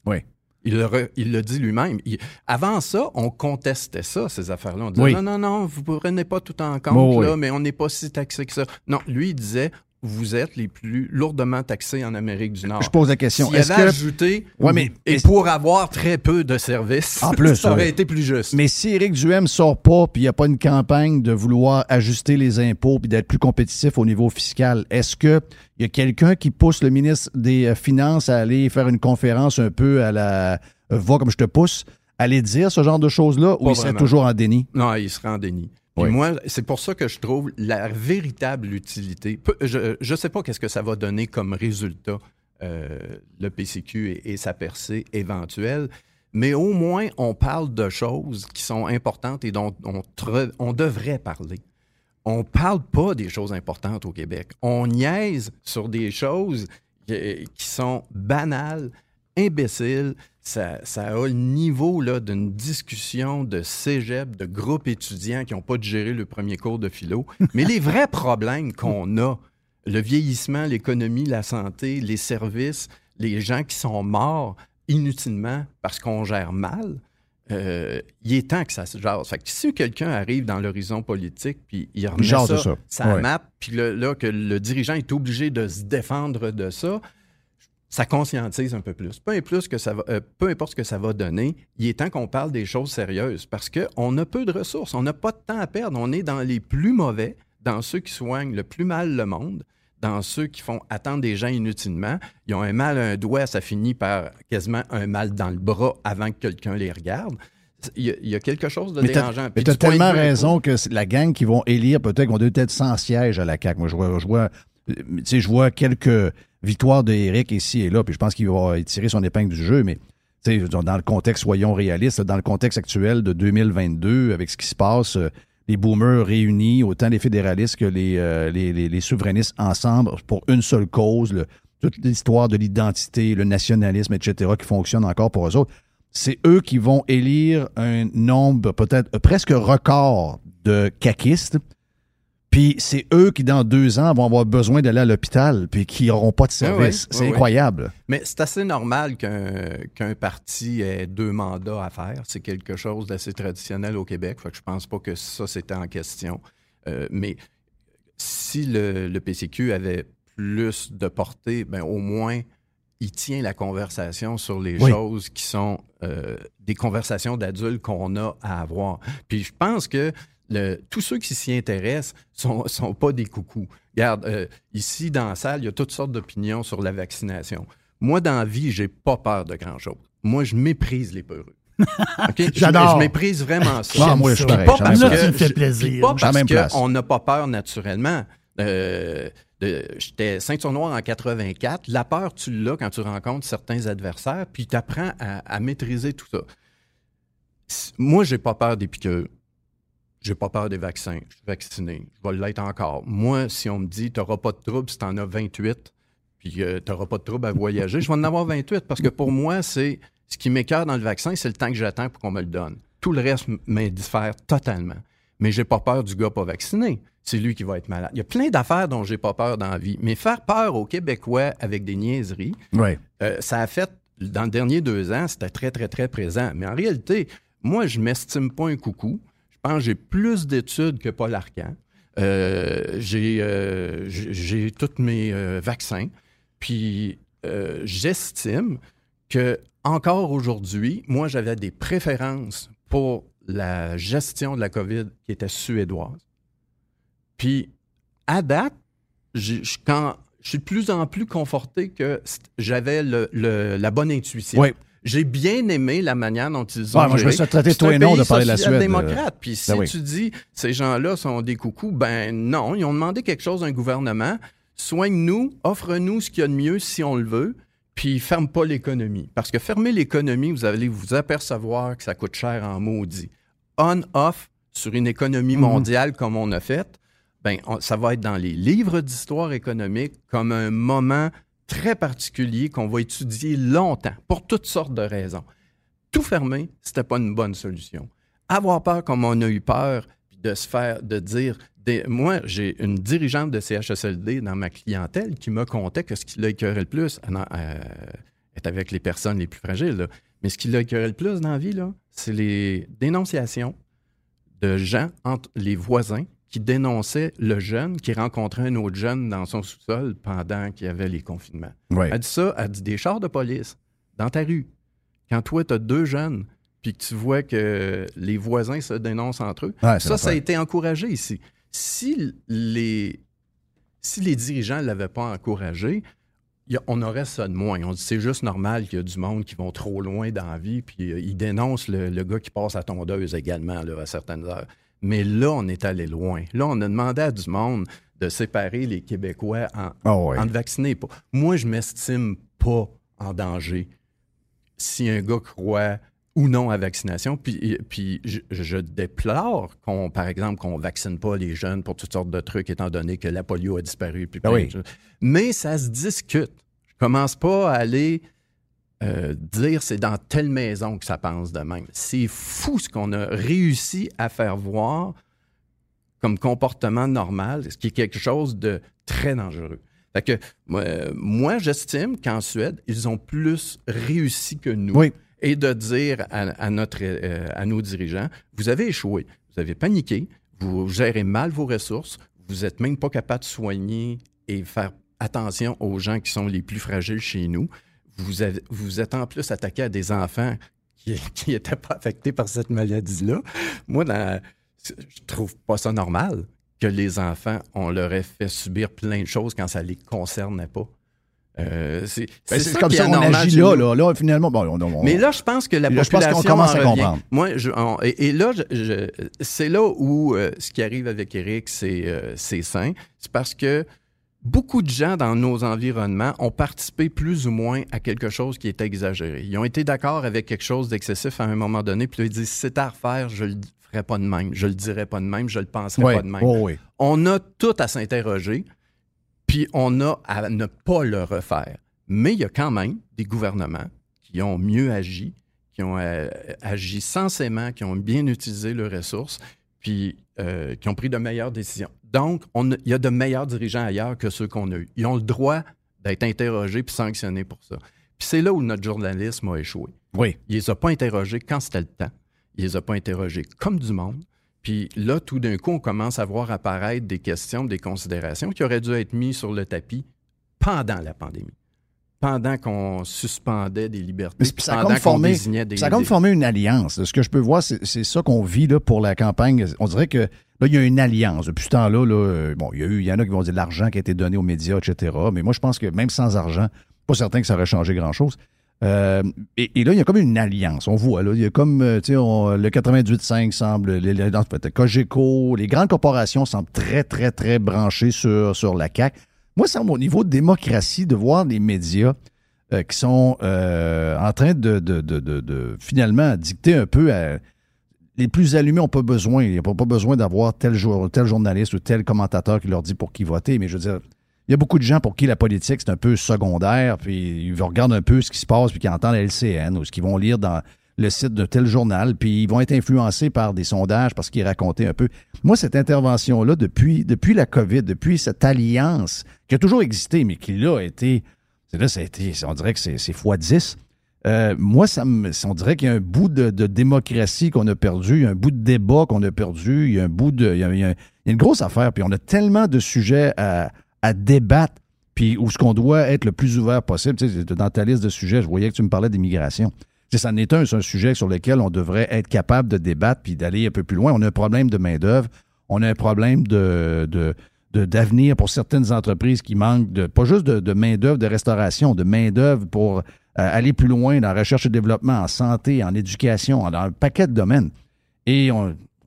Oui. Il le, re- il le dit lui-même. Avant ça, on contestait ça, ces affaires-là. On disait Oui. non, non, non, vous ne prenez pas tout en compte, Oh, oui. là, mais on n'est pas si taxé que ça. Non, lui, il disait vous êtes les plus lourdement taxés en Amérique du Nord. Je pose la question. S'il Est-ce avait que- ajouté, Ouais, mais- et pour avoir très peu de services, En plus, ça aurait ouais. été plus juste. Mais si Éric Duhem sort pas, puis il n'y a pas une campagne de vouloir ajuster les impôts puis d'être plus compétitif au niveau fiscal, est-ce que il y a quelqu'un qui pousse le ministre des euh, Finances à aller faire une conférence un peu à la euh, va comme je te pousse, aller dire ce genre de choses-là, ou il serait toujours en déni? Non, il serait en déni. Puis Oui. moi, c'est pour ça que je trouve la véritable utilité. Je ne sais pas qu'est-ce que ça va donner comme résultat euh, le PCQ et, et sa percée éventuelle, mais au moins on parle de choses qui sont importantes et dont on, devrait parler. On parle pas des choses importantes au Québec. On niaise sur des choses qui, qui sont banales, imbéciles. Ça, ça a le niveau d'une discussion de cégep, de groupes étudiants qui n'ont pas digéré le premier cours de philo. Mais les vrais problèmes qu'on a, le vieillissement, l'économie, la santé, les services, les gens qui sont morts inutilement parce qu'on gère mal, euh, il est temps que ça se jase. Fait que si quelqu'un arrive dans l'horizon politique, puis il remet ça, ça. sa Ouais. map, puis là, que le dirigeant est obligé de se défendre de ça, ça conscientise un peu plus. Peu importe, ce que ça va, euh, peu importe ce que ça va donner, il est temps qu'on parle des choses sérieuses parce qu'on a peu de ressources, on n'a pas de temps à perdre. On est dans les plus mauvais, dans ceux qui soignent le plus mal le monde, dans ceux qui font attendre des gens inutilement. Ils ont un mal à un doigt, ça finit par quasiment un mal dans le bras avant que quelqu'un les regarde. Il y a, il y a quelque chose de Mais dérangeant. Mais tu as tellement raison que la gang qui vont élire, peut-être qu'on doit être sans siège à la CAQ. Moi, je vois, je vois, euh, je vois quelques victoires d'Éric ici et là, puis je pense qu'il va tirer son épingle du jeu, mais dans le contexte, soyons réalistes, dans le contexte actuel de 2022, avec ce qui se passe, euh, les boomers réunis, autant les fédéralistes que les, euh, les, souverainistes ensemble pour une seule cause, toute l'histoire de l'identité, le nationalisme, etc., qui fonctionne encore pour eux autres c'est eux qui vont élire un nombre peut-être euh, presque record de caquistes. Puis c'est eux qui, dans deux ans, vont avoir besoin d'aller à l'hôpital, puis qui n'auront pas de Ah service. oui, c'est oui, incroyable. Mais c'est assez normal qu'un parti ait deux mandats à faire. C'est quelque chose d'assez traditionnel au Québec. Fait que je pense pas que ça, c'était en question. Euh, mais si le, le PCQ avait plus de portée, ben, au moins, il tient la conversation sur les Oui. choses qui sont euh, des conversations d'adultes qu'on a à avoir. Puis je pense que le- tous ceux qui s'y intéressent sont, sont pas des coucous. Regarde, euh, ici dans la salle, il y a toutes sortes d'opinions sur la vaccination. Moi, dans la vie, j'ai pas peur de grand-chose. Moi, je méprise les peureux. J'adore. Je, méprise vraiment ça. Ah, moi, je suis pareil. Pas parce fais je- plaisir. Pas parce qu'on n'a pas peur naturellement. Euh, J'étais ceinture noire en 84. La peur, tu l'as quand tu rencontres certains adversaires, puis tu apprends à, à maîtriser tout ça. Moi, j'ai pas peur des piqûres. J'ai pas peur des vaccins. Je suis vacciné. Je vais l'être encore. Moi, si on me dit, tu n'auras pas de trouble si tu en as 28, puis tu n'auras pas de trouble à voyager, je vais en avoir 28 parce que pour moi, c'est ce qui m'écœure dans le vaccin, c'est le temps que j'attends pour qu'on me le donne. Tout le reste m'indiffère totalement. Mais j'ai pas peur du gars pas vacciné. C'est lui qui va être malade. Il y a plein d'affaires dont j'ai pas peur dans la vie. Mais faire peur aux Québécois avec des niaiseries, euh, ça a fait, dans les derniers deux ans, c'était très, très, très présent. Mais en réalité, moi, je m'estime pas un coucou. J'ai plus d'études que Paul Arcan. Euh, j'ai, euh, j'ai tous mes euh, vaccins. Puis j'estime que encore aujourd'hui, moi, j'avais des préférences pour la gestion de la COVID qui était suédoise. Puis à date, quand- je suis de plus en plus conforté que j'avais le- la bonne intuition. J'ai bien aimé la manière dont ils ont Ouais, moi, je me suis traité toi un et non de parler de la Suède, social-démocrate. Puis si Ben oui. tu dis ces gens-là sont des coucous, ben non, ils ont demandé quelque chose d'un gouvernement. Soigne-nous, offre-nous ce qu'il y a de mieux si on le veut, puis ferme pas l'économie. Parce que fermer l'économie, vous allez vous apercevoir que ça coûte cher en maudit. On-off sur une économie Mhm. mondiale comme on a fait, ben, on- ça va être dans les livres d'histoire économique comme un moment très particulier qu'on va étudier longtemps pour toutes sortes de raisons. Tout fermer, c'était pas une bonne solution. Avoir peur comme on a eu peur, de se faire, de dire, moi, j'ai une dirigeante de CHSLD dans ma clientèle qui me contait que ce qui l'a écœuré le plus, elle en- euh, est avec les personnes les plus fragiles, mais ce qui l'a écœuré le plus dans la vie, c'est les dénonciations de gens entre les voisins qui dénonçait le jeune qui rencontrait un autre jeune dans son sous-sol pendant qu'il y avait les confinements. Ouais. Elle dit ça, elle dit des chars de police dans ta rue. Quand toi, tu as deux jeunes, puis que tu vois que les voisins se dénoncent entre eux, Ouais, ça, ça a été encouragé ici. Si les, si les dirigeants ne l'avaient pas encouragé, a- on aurait ça de moins. On dit c'est juste normal qu'il y a du monde qui vont trop loin dans la vie, puis euh, ils dénoncent le, le gars qui passe à tondeuse également là, à certaines heures. Mais là, on est allé loin. Là, on a demandé à du monde de séparer les Québécois en, Ah vaccinés. et pas. Moi, je m'estime pas en danger si un gars croit ou non à vaccination. Puis, puis je, je déplore qu'on, par exemple, qu'on vaccine pas les jeunes pour toutes sortes de trucs, étant donné que la polio a disparu. Puis Ben oui. Mais ça se discute. Je commence pas à aller euh, dire c'est dans telle maison que ça pense de même. C'est fou ce qu'on a réussi à faire voir comme comportement normal, ce qui est quelque chose de très dangereux. Fait que, euh, moi, j'estime qu'en Suède, ils ont plus réussi que nous. Oui. Et de dire à, à notre, euh, à nos dirigeants, vous avez échoué, vous avez paniqué, vous gérez mal vos ressources, vous n'êtes même pas capable de soigner et faire attention aux gens qui sont les plus fragiles chez nous. Vous, avez- vous êtes en plus attaqué à des enfants qui n'étaient pas affectés par cette maladie-là. Moi, dans- je trouve pas ça normal que les enfants, on leur ait fait subir plein de choses quand ça les concernait pas. Euh, c'est Ben, comme ça qu'on agit là, là. Là, finalement, bon, on, on- Mais là, je pense que la Là, je pense qu'on population commence en à comprendre. Moi, je- on- et, et là, c'est là où euh, ce qui arrive avec Eric, c'est euh, c'est sain. C'est parce que beaucoup de gens dans nos environnements ont participé plus ou moins à quelque chose qui est exagéré. Ils ont été d'accord avec quelque chose d'excessif à un moment donné, puis ils disent c'est à refaire, je le ferai pas de même, je le dirai pas de même, je le penserai pas de même. Oh, oui. On a tout à s'interroger, puis on a à ne pas le refaire. Mais il y a quand même des gouvernements qui ont mieux agi, qui ont euh, agi sensément, qui ont bien utilisé leurs ressources, puis euh, qui ont pris de meilleures décisions. Donc, on il y a de meilleurs dirigeants ailleurs que ceux qu'on a eus. Ils ont le droit d'être interrogés puis sanctionnés pour ça. Puis c'est là où notre journalisme a échoué. Oui. Il les a pas interrogés quand c'était le temps. Il les a pas interrogés comme du monde. Puis là, tout d'un coup, on commence à voir apparaître des questions, des considérations qui auraient dû être mises sur le tapis pendant la pandémie. Pendant qu'on suspendait des libertés, ça a pendant comme qu'on formé, désignait des... ça a comme formé une alliance. Ce que je peux voir, c'est ça qu'on vit là, pour la campagne. On dirait que là, il y a une alliance. Depuis ce temps-là, là, euh, bon, il y, a eu, il y en a qui vont dire l'argent qui a été donné aux médias, etc. Mais moi, je pense que même sans argent, pas certain que ça aurait changé grand-chose. Euh, et, et là, il y a comme une alliance. On voit, là, il y a comme, euh, tu sais, le 98.5 semble, les, les, Cogeco, les grandes corporations semblent très, très, très branchées sur, sur la CAQ. Moi, c'est à mon niveau de démocratie de voir les médias euh, qui sont euh, en train de, finalement dicter un peu à, les plus allumés n'ont pas besoin. Ils n'ont pas besoin d'avoir tel, jour, tel journaliste ou tel commentateur qui leur dit pour qui voter. Mais je veux dire, il y a beaucoup de gens pour qui la politique, c'est un peu secondaire, puis ils regardent un peu ce qui se passe, puis qui entendent la LCN ou ce qu'ils vont lire dans le site de tel journal, puis ils vont être influencés par des sondages parce qu'ils racontaient un peu. Moi, cette intervention-là, depuis, depuis la COVID, depuis cette alliance qui a toujours existé, mais qui là a été, là, ça a été, on dirait que c'est fois 10. Euh, moi, ça me, on dirait qu'il y a un bout de, démocratie qu'on a perdu, il y a un bout de débat qu'on a perdu, il y a un bout de. Il y a- il y a une grosse affaire, puis on a tellement de sujets à, à débattre, puis où ce qu'on doit être le plus ouvert possible. Tu sais, dans ta liste de sujets, je voyais que tu me parlais d'immigration. Ça en est un, c'est un sujet sur lequel on devrait être capable de débattre puis d'aller un peu plus loin. On a un problème de main-d'œuvre, on a un problème de, d'avenir pour certaines entreprises qui manquent de pas juste de, main-d'œuvre de restauration, de main-d'œuvre pour euh, aller plus loin dans la recherche et développement, en santé, en éducation, dans un paquet de domaines. Et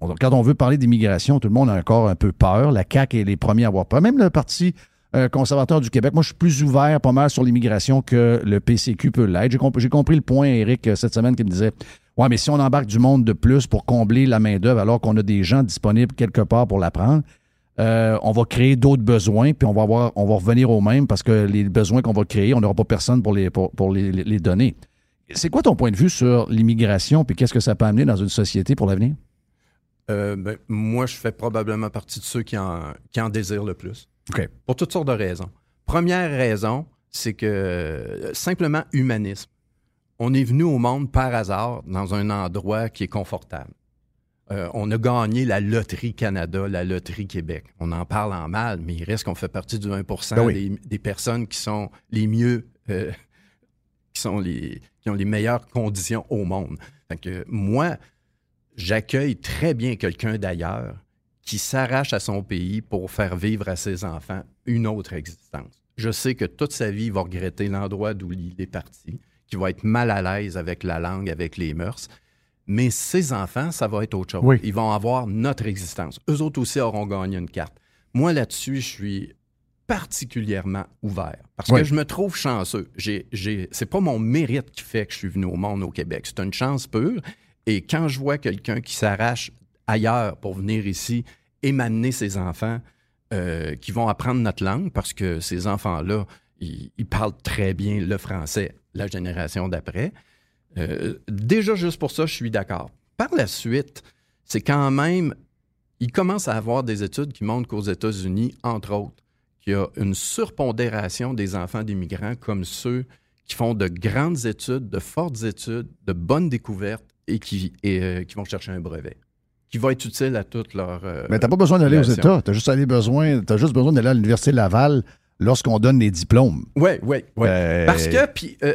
quand on veut parler d'immigration, tout le monde a encore un peu peur. La CAQ est les premiers à avoir peur. Même le Parti euh, conservateur du Québec, moi, je suis plus ouvert pas mal sur l'immigration que le PCQ peut l'être. J'ai, comp- j'ai compris le point, Eric, euh, cette semaine, qui me disait Ouais, mais si on embarque du monde de plus pour combler la main-d'œuvre alors qu'on a des gens disponibles quelque part pour la prendre, euh, on va créer d'autres besoins, puis on va, avoir, on va revenir au même parce que les besoins qu'on va créer, on n'aura pas personne pour les, pour, les donner. C'est quoi ton point de vue sur l'immigration, puis qu'est-ce que ça peut amener dans une société pour l'avenir? Euh, ben, moi, je fais probablement partie de ceux qui en, qui en désirent le plus. OK. Pour toutes sortes de raisons. Première raison, c'est que euh, simplement humanisme. On est venu au monde par hasard dans un endroit qui est confortable. Euh, on a gagné la loterie Canada, la loterie Québec. On en parle en mal, mais il reste qu'on fait partie du 1 Ben oui. des, des personnes qui sont les mieux, euh, qui, sont les, qui ont les meilleures conditions au monde. Fait que moi, j'accueille très bien quelqu'un d'ailleurs qui s'arrache à son pays pour faire vivre à ses enfants une autre existence. Je sais que toute sa vie, il va regretter l'endroit d'où il est parti, qu'il va être mal à l'aise avec la langue, avec les mœurs. Mais ses enfants, ça va être autre chose. Oui. Ils vont avoir notre existence. Eux autres aussi auront gagné une carte. Moi, là-dessus, je suis particulièrement ouvert parce Oui. que je me trouve chanceux. J'ai, j'ai, c'est pas mon mérite qui fait que je suis venu au monde au Québec. C'est une chance pure. Et quand je vois quelqu'un qui s'arrache ailleurs pour venir ici et ses enfants euh, qui vont apprendre notre langue, parce que ces enfants-là, ils, ils parlent très bien le français, la génération d'après. Euh, déjà, juste pour ça, je suis d'accord. Par la suite, c'est quand même, il commence à avoir des études qui montrent qu'aux États-Unis, entre autres, qu'il y a une surpondération des enfants d'immigrants comme ceux qui font de grandes études, de fortes études, de bonnes découvertes et qui, et, euh, qui vont chercher un brevet, qui va être utile à toute leur. euh, Mais t'as pas besoin d'aller aux. États. T'as juste, besoin, t'as juste besoin d'aller à l'Université Laval lorsqu'on donne les diplômes. Oui, oui, oui. Euh, Parce que, puis, euh,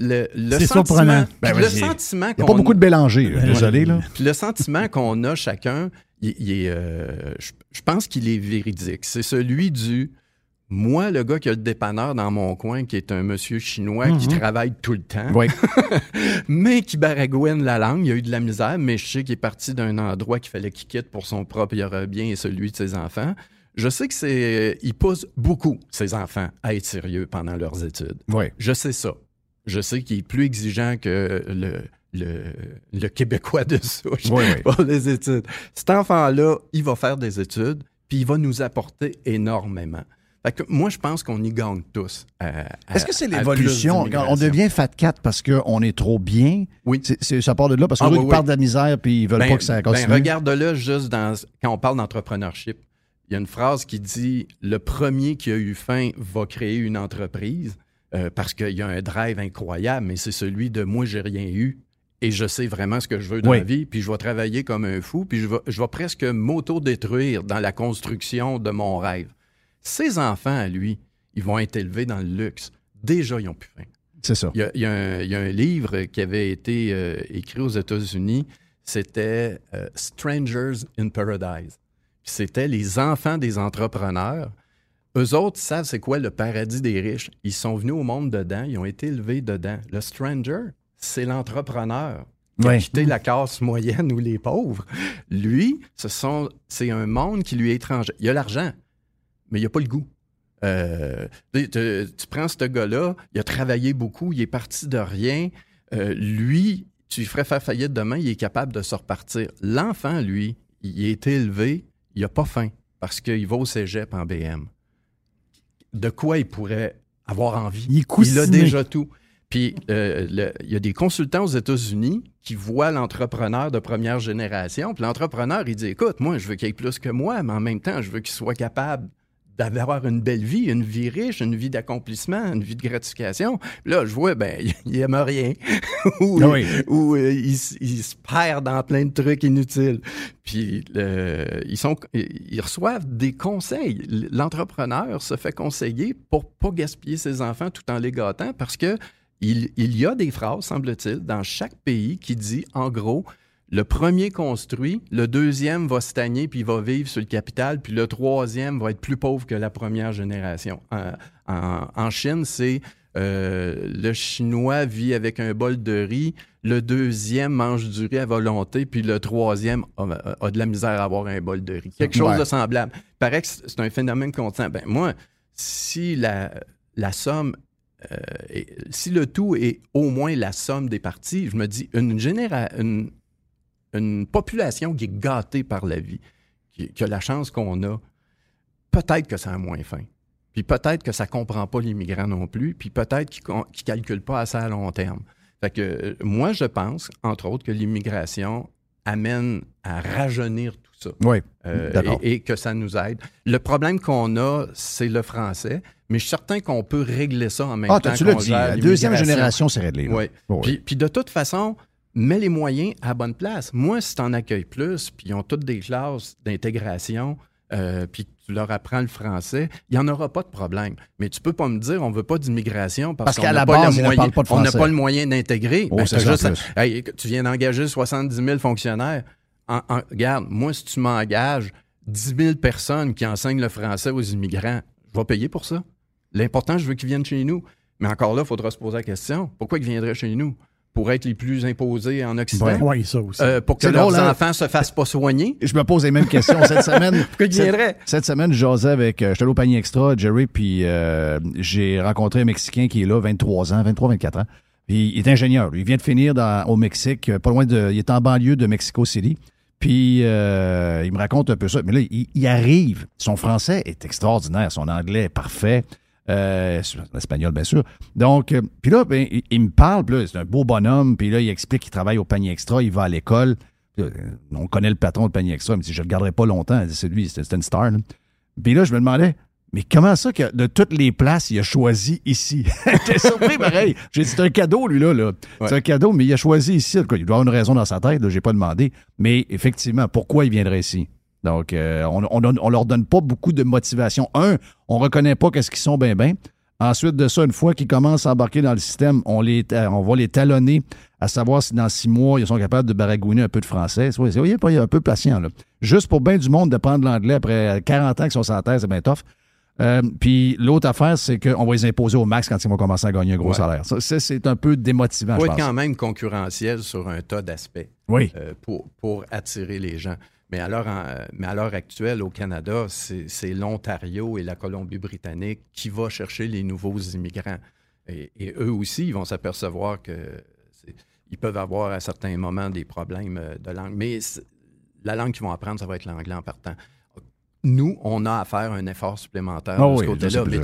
le, le C'est sentiment, Ben, le sentiment Il n'y qu'on a pas beaucoup de Bélanger, là. Désolé. Là. Puis le sentiment qu'on a chacun, il, il est, euh, je, je pense qu'il est véridique. C'est celui du moi, le gars qui a le dépanneur dans mon coin, qui est un monsieur chinois qui Mhm. travaille tout le temps, Oui. mais qui baragouine la langue. Il a eu de la misère, mais je sais qu'il est parti d'un endroit qu'il fallait qu'il quitte pour son propre bien et celui de ses enfants. Je sais que c'est, il pousse beaucoup ses enfants à être sérieux pendant leurs études. Oui. Je sais ça. Je sais qu'il est plus exigeant que le, le, le Québécois de souche Oui, oui. pour les études. Cet enfant-là, il va faire des études, puis il va nous apporter énormément. Fait que moi, je pense qu'on y gagne tous. à- Est-ce que c'est l'évolution? on devient fat cat parce qu'on est trop bien, Oui. ça part de là parce Ah, qu'ils oui, oui. partent de la misère puis ils veulent Ben- pas que ça ben, continue. Regarde-le juste dans, quand on parle d'entrepreneurship. Il y a une phrase qui dit Le premier qui a eu faim va créer une entreprise euh, parce qu'il y a un drive incroyable, mais c'est celui de moi, j'ai rien eu et je sais vraiment ce que je veux dans Oui. la vie, puis je vais travailler comme un fou, puis je vais, je vais presque m'auto-détruire dans la construction de mon rêve. Ses enfants, à lui, ils vont être élevés dans le luxe. Déjà, ils ont plus faim. C'est ça. Il y, a, il y a un, il y a un livre qui avait été euh, écrit aux États-Unis, c'était euh, Strangers in Paradise. C'était les enfants des entrepreneurs. Eux autres savent c'est quoi le paradis des riches. Ils sont venus au monde dedans, ils ont été élevés dedans. Le stranger, c'est l'entrepreneur qui a Ouais. quitté la classe moyenne ou les pauvres. Lui, ce sont, c'est un monde qui lui est étranger. Il a l'argent, mais il n'a pas le goût. Euh, tu, prends ce gars-là, il a travaillé beaucoup, il est parti de rien. Euh, lui, tu lui ferais faire faillite demain, il est capable de se repartir. L'enfant, lui, il a été élevé, il n'a pas faim parce qu'il va au cégep en BM. De quoi il pourrait avoir envie? Il est Il a déjà tout. Puis, euh, le- il y a des consultants aux États-Unis qui voient l'entrepreneur de première génération. Puis l'entrepreneur, il dit Écoute, moi, je veux qu'il ait plus que moi, mais en même temps, je veux qu'il soit capable d'avoir une belle vie, une vie riche, une vie d'accomplissement, une vie de gratification. Là, je vois, ben, il aime rien. ou Ah oui. ou, euh, il, se perd dans plein de trucs inutiles. Puis euh, ils, sont, ils reçoivent des conseils. L'entrepreneur se fait conseiller pour pas gaspiller ses enfants tout en les gâtant parce que il, il y a des phrases, semble-t-il, dans chaque pays qui dit, en gros, le premier construit, le deuxième va stagner puis il va vivre sur le capital, puis le troisième va être plus pauvre que la première génération. En, en- en Chine, c'est euh, le Chinois vit avec un bol de riz, le deuxième mange du riz à volonté, puis le troisième a, a de la misère à avoir un bol de riz. Quelque chose Ouais. de semblable. Il paraît que c'est un phénomène constant. Ben, moi, si la, la somme euh, si le tout est au moins la somme des parties, je me dis, une, généra une, une population qui est gâtée par la vie, qui, qui a la chance qu'on a, peut-être que ça a moins faim. Puis peut-être que ça ne comprend pas l'immigrant non plus, puis peut-être qu'il ne calcule pas assez à long terme. Fait que euh, moi, je pense, entre autres, que l'immigration amène à rajeunir tout ça. Oui. Euh, et, et que ça nous aide. Le problème qu'on a, c'est le français, mais je suis certain qu'on peut régler ça en même Ah, temps. tu l'as dit. La deuxième génération, c'est réglé. Oui. Oui. Puis, puis de toute façon, mets les moyens à la bonne place. Moi, si tu en accueilles plus, puis ils ont toutes des classes d'intégration, euh, puis tu leur apprends le français, il n'y en aura pas de problème. Mais tu peux pas me dire on veut pas d'immigration parce, Parce qu'on n'a pas, ne pas pas le moyen d'intégrer. Oh, Ben, juste. Hey, tu viens d'engager 70 000 fonctionnaires. En- en- regarde, moi, si tu m'engages 10 000 personnes qui enseignent le français aux immigrants, je vais payer pour ça. L'important, je veux qu'ils viennent chez nous. Mais encore là, il faudra se poser la question pourquoi ils viendraient chez nous? Pour être les plus imposés en Occident Ouais. Ça aussi. Euh, Pour que leurs drôle, hein? enfants se fassent pas soigner Je me pose les mêmes questions cette semaine. Pourquoi ils cette, viendraient cette semaine, je jasais avec. Euh, J'étais allé au panier extra, Jerry, puis euh, j'ai rencontré un Mexicain qui est là, 23 ans, 23-24 ans. Puis il est ingénieur. lui. Il vient de finir dans- au Mexique, euh, pas loin de. Il est en banlieue de Mexico City. Puis il me raconte un peu ça. Mais là, il, il arrive. Son français est extraordinaire. Son anglais est parfait. Euh, l'espagnol, bien sûr. Donc, euh, puis là, ben, il, il me parle, puis là, c'est un beau bonhomme, puis là, il explique qu'il travaille au panier extra, il va à l'école. Euh, On connaît le patron de panier extra, il me dit, je ne le garderai pas longtemps. C'est lui, c'était une star. là. Puis là, je me demandais, mais comment ça que de toutes les places, il a choisi ici? J'étais surpris, pareil. J'ai dit, c'est un cadeau, lui, là. là. Ouais. C'est un cadeau, mais il a choisi ici. En tout cas, Il doit avoir une raison dans sa tête, je n'ai pas demandé. Mais effectivement, pourquoi il viendrait ici? Donc, euh, on, on, on leur donne pas beaucoup de motivation. Un, on reconnaît pas qu'est-ce qu'ils sont bien, bien. Ensuite de ça, une fois qu'ils commencent à embarquer dans le système, on, les, on va les talonner à savoir si dans six mois, ils sont capables de baragouiner un peu de français. Vous voyez, il est un peu patient. Là. Juste pour bien du monde d'apprendre l'anglais après 40 ans qu'ils sont la terre, c'est bien tough. Euh, puis l'autre affaire, c'est qu'on va les imposer au max quand ils vont commencer à gagner un gros Ouais. salaire. Ça, c'est un peu démotivant, faut je être pense. quand même concurrentiel sur un tas d'aspects Oui. euh, pour, pour attirer les gens. Mais à l'heure, en- mais à l'heure actuelle, au Canada, c'est l'Ontario et la Colombie-Britannique qui va chercher les nouveaux immigrants. Et, et eux aussi, ils vont s'apercevoir que c'est- ils peuvent avoir à certains moments des problèmes euh, de langue. Mais la langue qu'ils vont apprendre, ça va être l'anglais en partant. Nous, on a à faire un effort supplémentaire Ah de ce oui, côté-là. Mais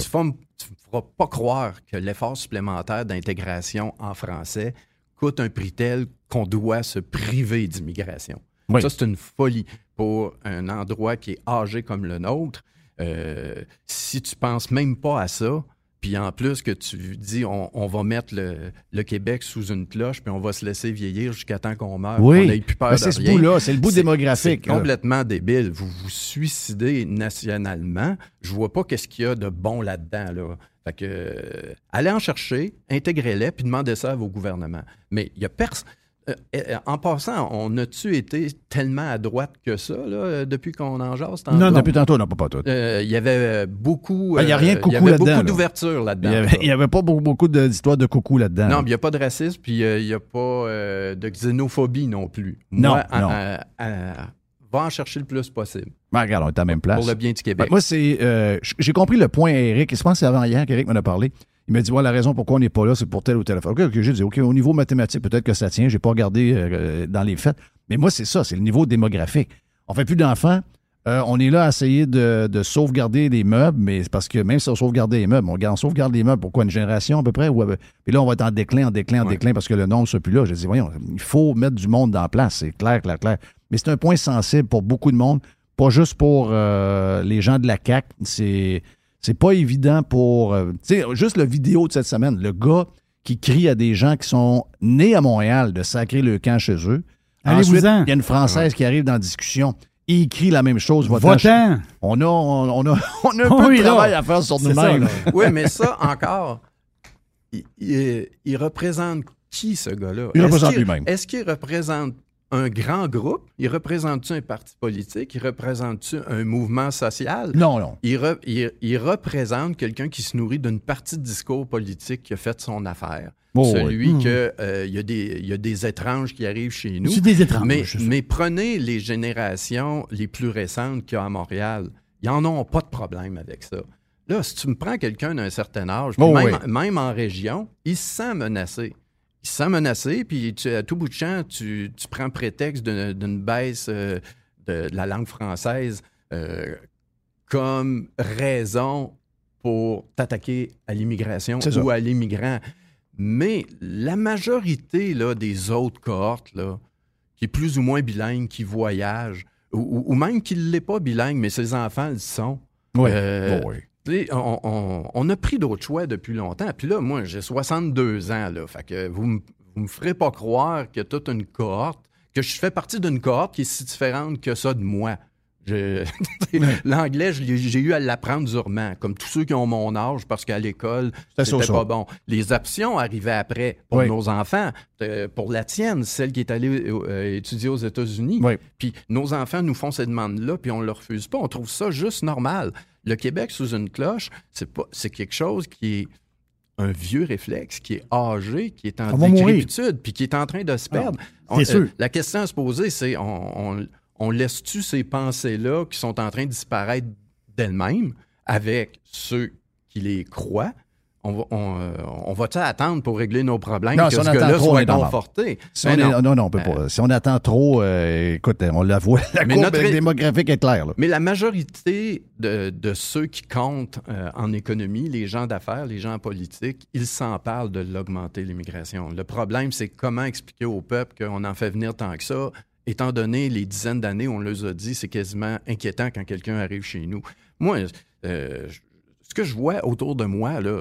tu ne feras pas croire que l'effort supplémentaire d'intégration en français coûte un prix tel qu'on doit se priver d'immigration. Oui. Ça, c'est une folie pour un endroit qui est âgé comme le nôtre. Euh, si tu penses même pas à ça, puis en plus que tu dis on, on va mettre le, le Québec sous une cloche, puis on va se laisser vieillir jusqu'à temps qu'on meurt, Oui. qu'on plus peur Ben, c'est ce bout-là, c'est le bout démographique, C'est complètement débile. Vous vous suicidez nationalement. Je vois pas qu'est-ce qu'il y a de bon là-dedans. Là. Fait que, euh, allez en chercher, intégrez-les, puis demandez ça à vos gouvernements. Mais il y a personne. En passant, on a-tu été tellement à droite que ça là, euh, depuis qu'on en jase? tantôt? Non, non. Depuis tantôt, non, pas, pas tout. Euh, Il y avait euh, beaucoup. Ah, il a rien de euh, Il y avait là-dedans, beaucoup là. d'ouverture Il là-dedans. n'y avait, il y avait pas beaucoup, d'histoires de coucou là-dedans. Non, il n'y a pas de racisme, puis euh, il n'y a pas euh, de xénophobie non plus. Non, Moi, non. à- à- va en chercher le plus possible. Ben, regarde, on est à la même place. Pour le bien du Ben, Québec. moi, c'est. euh, j'ai compris le point à Eric. Je pense que c'est avant hier qu'Eric m'en a parlé. Il m'a dit ouais, la raison pourquoi on n'est pas là, c'est pour tel ou tel affaire. OK, OK, j'ai dit OK, au niveau mathématique, peut-être que ça tient. J'ai pas regardé euh, dans les faits. Mais moi, c'est ça, c'est le niveau démographique. On fait plus d'enfants. Euh, on est là à essayer de, de sauvegarder les meubles, mais c'est parce que même si on sauvegarde les meubles, on, garde- on sauvegarde les meubles, pourquoi une génération à peu près? Ou, euh, puis là, on va être en déclin, en déclin, en Ouais. déclin parce que le nombre ne soit plus là. J'ai dit, voyons, il faut mettre du monde en place, c'est clair, clair, clair. Mais c'est un point sensible pour beaucoup de monde, pas juste pour euh, les gens de la CAC. C'est c'est pas évident pour. euh, tu sais, juste la vidéo de cette semaine, le gars qui crie à des gens qui sont nés à Montréal de sacrer le camp chez eux. Ensuite, Allez-vous-en. il y a une Française qui arrive dans la discussion. Il crie la même chose. Va-t'en. On a, on, a, on a un peu Oui, de là. travail à faire sur nous-mêmes. oui, mais ça, encore, il, il- il représente qui, ce gars-là? Il représente lui-même. Est-ce qu'il représente un grand groupe? Il représente-tu un parti politique? Il représente-tu un mouvement social? Non, non. Il, re- il- il représente quelqu'un qui se nourrit d'une partie de discours politique qui a fait son affaire. Oh, Celui oui. que euh, il y, a des- il y a des étranges qui arrivent chez nous. C'est des étranges. Mais, prenez les générations les plus récentes qu'il y a à Montréal. Ils n'en ont pas de problème avec ça. Là, si tu me prends quelqu'un d'un certain âge, Oh, même, oui. même en région, il se sent menacé. Il se sent menacé, puis tu- à tout bout de champ, tu, tu prends prétexte d'une baisse euh, de, de la langue française euh, comme raison pour t'attaquer à l'immigration ça. ou à l'immigrant. Mais la majorité là, des autres cohortes, là, qui est plus ou moins bilingue, qui voyage, ou, même qui ne l'est pas bilingue, mais ses enfants le sont. Oui. Euh, oui. On, on- on a pris d'autres choix depuis longtemps. Puis là, moi, j'ai 62 ans. Là, fait que vous, vous me ferez pas croire a toute une cohorte, que je fais partie d'une cohorte qui est si différente que ça de moi. L'anglais, j'ai eu à l'apprendre durement, comme tous ceux qui ont mon âge, parce qu'à l'école, C'était pas bon. Les options arrivaient après pour Oui. nos enfants. Euh, pour la tienne, celle qui est allée euh, étudier aux États-Unis. Oui. Puis nos enfants nous font ces demandes-là, puis on ne le refuse pas. On trouve ça juste normal. Le Québec sous une cloche, c'est pas, c'est quelque chose qui est un vieux réflexe, qui est âgé, qui est en décrépitude, puis qui est en train de se perdre. c'est On- euh, sûr. la question à se poser, c'est on, on- on laisse-tu ces pensées-là qui sont en train de disparaître d'elles-mêmes avec ceux qui les croient? On va, on, euh, on va-tu attendre pour régler nos problèmes Non, que si ce on attend gars-là trop, on soit conforté? Si est- non. non, non, on peut pas. Si on attend trop, euh, écoute, on la voit, la Mais courbe notre- démographique est claire. là. Mais la majorité de, de ceux qui comptent euh, en économie, les gens d'affaires, les gens en politique, ils s'en parlent de l'augmenter l'immigration. Le problème, c'est comment expliquer au peuple qu'on en fait venir tant que ça, étant donné les dizaines d'années où on leur a dit, c'est quasiment inquiétant quand quelqu'un arrive chez nous. Moi, je- ce que je vois autour de moi, là,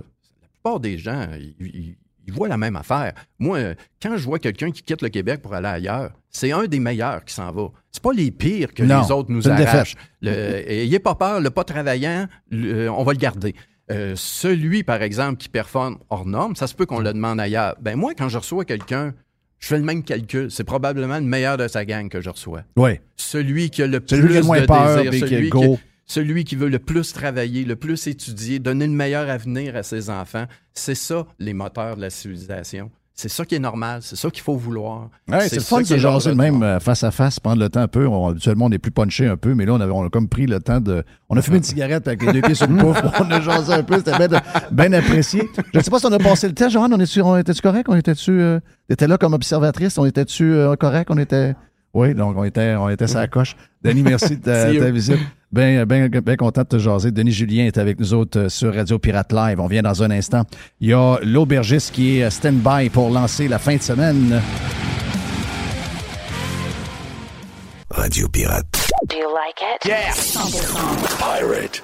plupart des gens, ils, voient la même affaire. Moi, euh, quand je vois quelqu'un qui quitte le Québec pour aller ailleurs, c'est un des meilleurs qui s'en va. C'est pas les pires que Non, les autres nous arrachent. Ayez pas peur, le pas travaillant, le- on va le garder. Euh, celui, par exemple, qui performe hors norme, ça se peut qu'on le demande ailleurs. Ben moi, quand je reçois quelqu'un, je fais le même calcul. C'est probablement le meilleur de sa gang que je reçois. Oui. Celui qui a le Celui plus qui a le moins de peur, désir, qui celui est go. Celui qui veut le plus travailler, le plus étudier, donner le meilleur avenir à ses enfants, c'est ça les moteurs de la civilisation. C'est ça qui est normal, c'est ça qu'il faut vouloir. Ouais, c'est le fun de jaser même euh, face à face, prendre le temps un peu. On- habituellement, on est plus punché un peu, mais là, on, avait, on a comme pris le temps de. On a fumé une cigarette avec les deux pieds sur le pouf. On a jasé un peu. C'était bien, bien apprécié. Je ne sais pas si on a passé le temps. Joanne, on, est on était-tu correct? On était-tu. Euh, là comme observatrice? On était-tu euh, correct? On était. Oui, donc on était, on était sur la coche. Denis, merci de ta, visite. Bien ben, ben content de te jaser. Denis Julien est avec nous autres euh, sur Radio Pirate Live. On vient dans un instant. Il y a l'aubergiste qui est euh, stand-by pour lancer la fin de semaine. Radio Pirate. Do you like it? Yeah! 100%. Pirate.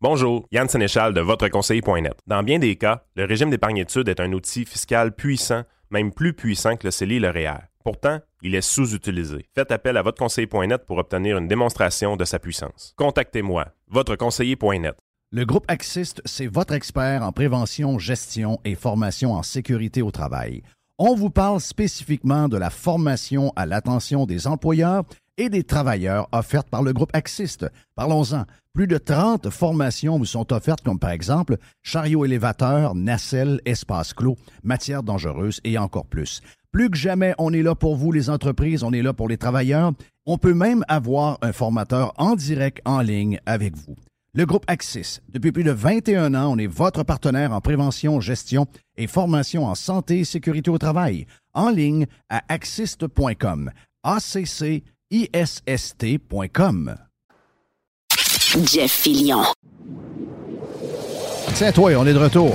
Bonjour, Yann Sénéchal de votreconseiller.net. Dans bien des cas, le régime d'épargne-études est un outil fiscal puissant, même plus puissant que le CELI et le REER. Pourtant, il est sous-utilisé. Faites appel à votreconseiller.net pour obtenir une démonstration de sa puissance. Contactez-moi, votreconseiller.net. Le groupe Axiste, c'est votre expert en prévention, gestion et formation en sécurité au travail. On vous parle spécifiquement de la formation à l'attention des employeurs et des travailleurs offertes par le groupe Axiste. Parlons-en. Plus de 30 formations vous sont offertes, comme par exemple chariot élévateur, nacelle, espace clos, matières dangereuses et encore plus. Plus que jamais, on est là pour vous, les entreprises, on est là pour les travailleurs. On peut même avoir un formateur en direct en ligne avec vous. Le groupe Axis, depuis plus de 21 ans, on est votre partenaire en prévention, gestion et formation en santé et sécurité au travail. En ligne à axist.com. A-C-C-I-S-S-T.com. Jeff Fillion. Tiens, toi, on est de retour.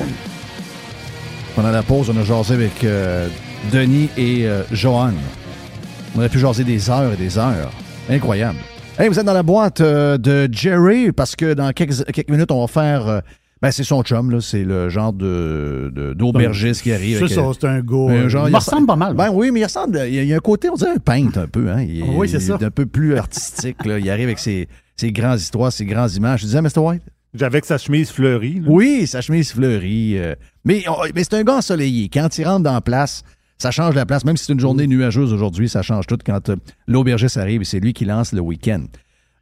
Pendant la pause, on a jasé avec euh, Denis et euh, Johan. On aurait pu jaser des heures et des heures. Incroyable. Hey, vous êtes dans la boîte euh, de Jerry parce que dans quelques, quelques minutes, on va faire. euh, ben, c'est son chum, là. C'est le genre de, de- d'aubergiste qui arrive. C'est avec, ça, euh, c'est un gars. un euh, genre, il ressemble pas mal. Ben oui, mais il ressemble. Il y a, il y a un côté, on dirait un peintre un peu. Hein? Il, Oui, c'est il ça. est un peu plus artistique. Là. Il arrive avec ses, ses grandes histoires, ses grandes images. Je disais, Mr. White? Avec sa chemise fleurie. là. Oui, sa chemise fleurie. euh, mais on- mais c'est un gars ensoleillé. Quand il rentre dans la place, ça change la place. Même si c'est une journée nuageuse aujourd'hui, ça change tout quand euh, l'aubergiste arrive et c'est lui qui lance le week-end.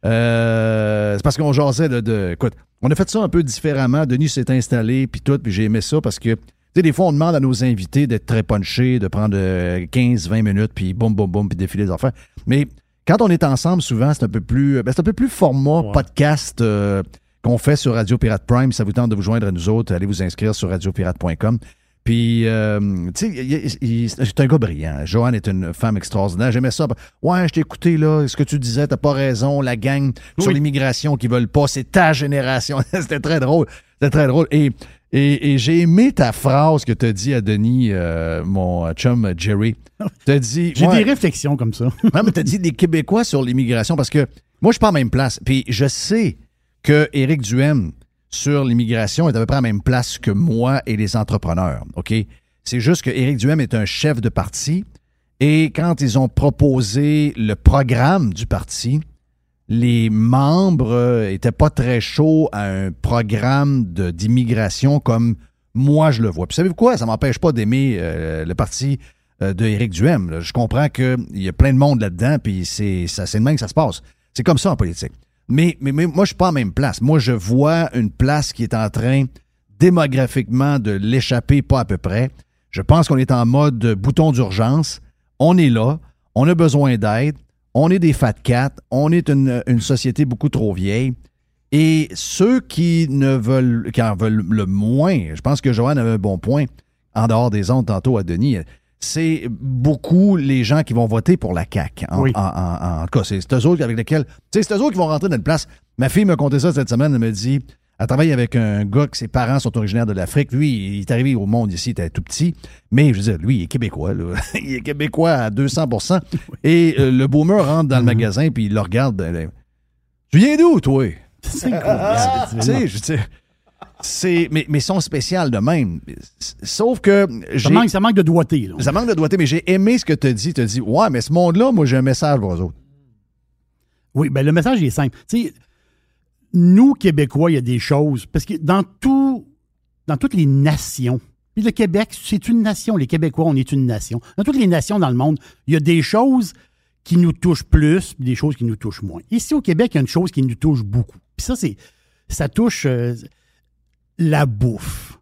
Euh, c'est parce qu'on jasait de, de- Écoute, on a fait ça un peu différemment. Denis s'est installé, puis tout, puis j'ai aimé ça parce que, tu sais, des fois, on demande à nos invités d'être très punchés, de prendre euh, 15-20 minutes, puis boum, boum, boum, puis défiler des affaires. Mais quand on est ensemble, souvent, c'est un peu plus, ben, c'est un peu plus format podcast euh, qu'on fait sur Radio Pirate Prime. Ça vous tente de vous joindre à nous autres, allez vous inscrire sur radiopirate.com. Puis, euh, tu sais, c'est un gars brillant. Joanne est une femme extraordinaire. J'aimais ça. Ouais, je t'ai écouté, là. Ce que tu disais, t'as pas raison. La gang sur l'immigration qui veulent pas, c'est ta génération. C'était très drôle. C'était très drôle. Et, et, et j'ai aimé ta phrase que t'as dit à Denis, euh, mon chum Jerry. T'as dit. J'ai ouais, des réflexions comme ça. non, mais t'as dit des Québécois sur l'immigration parce que moi, je suis pas la même place. Puis je sais que Éric Duhem sur l'immigration est à peu près à la même place que moi et les entrepreneurs. OK? C'est juste que Éric Duhem est un chef de parti. Et quand ils ont proposé le programme du parti, les membres n'étaient pas très chauds à un programme d'immigration comme moi je le vois. Puis savez-vous quoi? Ça m'empêche pas d'aimer euh, le parti euh, de Duhem. Je comprends qu'il y a plein de monde là-dedans, puis c'est ça, c'est de même que ça se passe. C'est comme ça en politique. Mais, mais, mais moi, je suis pas en même place. Moi, je vois une place qui est en train démographiquement de l'échapper pas à peu près. Je pense qu'on est en mode bouton d'urgence. On est là. On a besoin d'aide. On est des fat cats. On est une, société beaucoup trop vieille. Et ceux qui ne veulent, qui en veulent le moins, je pense que Joanne avait un bon point en dehors des ondes tantôt à Denis, c'est beaucoup les gens qui vont voter pour la CAQ. En, Oui. en- en- en tout cas, c'est eux autres avec lesquels. C'est eux autres qui vont rentrer dans une place. Ma fille me contait ça cette semaine. Elle me dit elle travaille avec un gars que ses parents sont originaires de l'Afrique. Lui, il est arrivé au monde ici, il était tout petit. Mais je veux dire, lui, il est québécois. là. il est québécois à 200% Et euh, le boomer rentre dans le magasin puis il le regarde. Tu viens d'où, toi? C'est incroyable. Tu sais, je veux dire, c'est, mais, mais ils sont spéciales de même. Sauf que Ça manque, ça manque de doigté. là. ça manque de doigté, mais j'ai aimé ce que tu as dit. Tu as dit, ouais, mais ce monde-là, moi, j'ai un message pour eux autres. Oui, ben le message est simple. Tu sais, nous, Québécois, il y a des choses. Parce que dans tout, dans toutes les nations, puis le Québec, c'est une nation. Les Québécois, on est une nation. Dans toutes les nations dans le monde, il y a des choses qui nous touchent plus, puis des choses qui nous touchent moins. Ici, au Québec, il y a une chose qui nous touche beaucoup. Puis ça, c'est. Ça touche euh, la bouffe.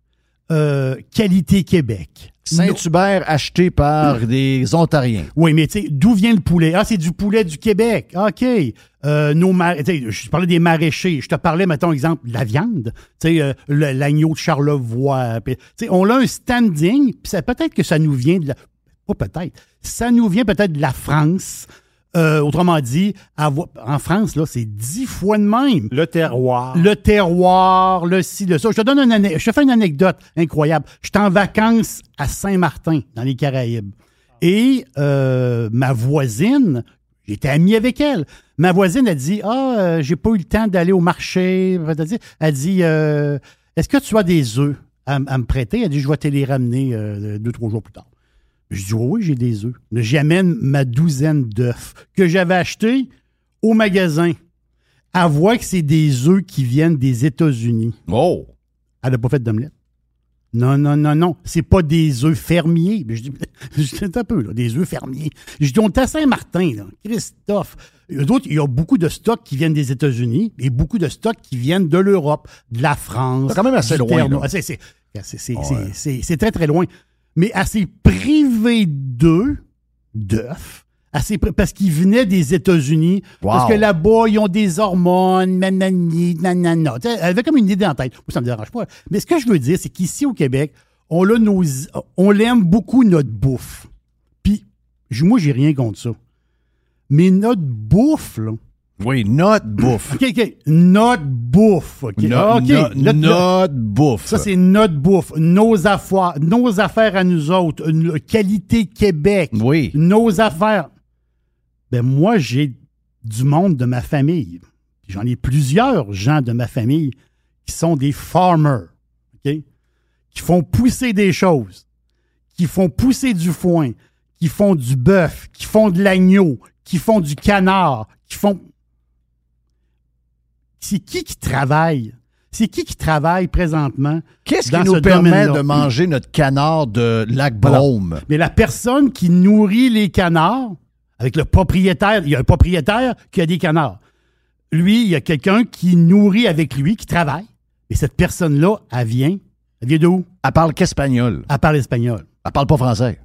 Euh, qualité Québec. Saint-Hubert acheté par des Ontariens. Oui, mais tu sais, d'où vient le poulet? Ah, c'est du poulet du Québec. OK. Euh, nos je parlais des maraîchers. Je te parlais, mettons, exemple, de la viande. Tu sais, euh, l'agneau de Charlevoix. Tu sais, on a un standing, puis peut-être que ça nous vient de la... Pas peut-être. Ça nous vient peut-être de la France. Euh, autrement dit, en France, là, c'est dix fois de même. Le terroir. Le terroir, le ci, le ça. Je te donne une je te fais une anecdote incroyable. J'étais en vacances à Saint-Martin, dans les Caraïbes. Et euh, ma voisine, j'étais ami avec elle. Ma voisine a dit Ah, euh, j'ai pas eu le temps d'aller au marché. Elle dit euh, Est-ce que tu as des œufs à, à me prêter? Elle dit Je vais te les ramener deux, trois jours plus tard. Je dis Oui, oui, j'ai des œufs. J'amène ma douzaine d'œufs que j'avais achetés au magasin. Elle voit que c'est des œufs qui viennent des États-Unis. Oh! Elle n'a pas fait d'omelette. Non, non, non, non. C'est pas des œufs fermiers. Je dis, je dis, un peu, là, des œufs fermiers. Je dis, on est à Saint-Martin, là. Christophe. Eux autres, il y a beaucoup de stocks qui viennent des États-Unis et beaucoup de stocks qui viennent de l'Europe, de la France. C'est quand même assez loin. C'est- c'est- c'est- c'est- Ouais. c'est- c'est- C'est très, très loin. Mais elle s'est privée d'œufs, parce qu'ils venaient des États-Unis. Parce que là-bas, ils ont des hormones, nanani, nanana. Elle avait comme une idée en tête. Moi, ça me dérange pas. Mais ce que je veux dire, c'est qu'ici au Québec, on, a nos, on l'aime beaucoup, notre bouffe. Puis, moi, j'ai rien contre ça. Mais notre bouffe, là. Oui, notre bouffe. OK, OK. Notre bouffe. OK. No- OK. no- Notre- notre bouffe. ça, c'est notre bouffe, nos affaires, nos affaires à nous autres, une qualité Québec, Oui. nos affaires. Ben moi, j'ai du monde de ma famille. J'en ai plusieurs gens de ma famille qui sont des farmers, OK? Qui font pousser des choses, qui font pousser du foin, qui font du bœuf, qui font de l'agneau, qui font du canard, qui font c'est qui qui travaille? C'est qui qui travaille présentement? Qu'est-ce qui nous ce permet de manger notre canard de lac Voilà. Brome? Mais la personne qui nourrit les canards, avec le propriétaire, il y a un propriétaire qui a des canards. Lui, il y a quelqu'un qui nourrit avec lui, qui travaille. Et cette personne-là, elle vient. Elle vient de où? Elle parle qu'espagnol. Elle parle espagnol. Elle parle pas français.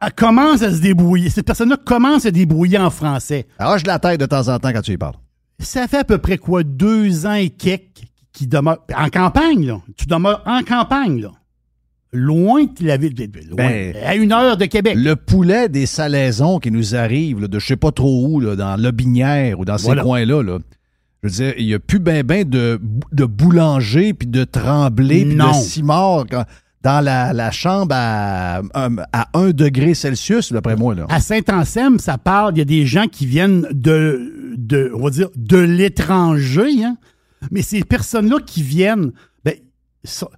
Elle commence à se débrouiller. Cette personne-là commence à se débrouiller en français. Elle hoche la tête de temps en temps quand tu y parles. Ça fait à peu près quoi, deux ans et quelques qui demeure en campagne, là. Tu demeures en campagne, là. Loin de la ville, loin, Ben, à une heure de Québec. Le poulet des salaisons qui nous arrive là, de je sais pas trop où, là, dans Lobinière ou dans ces Voilà. coins-là, là, je veux dire, il n'y a plus ben ben de, de boulanger puis de tremblé puis de cimard dans la, la chambre à, à 1 degré Celsius, d'après moi. Là. À Saint-Anselme, ça parle, il y a des gens qui viennent de, de on va dire, de l'étranger, hein. mais ces personnes-là qui viennent, ben, ça-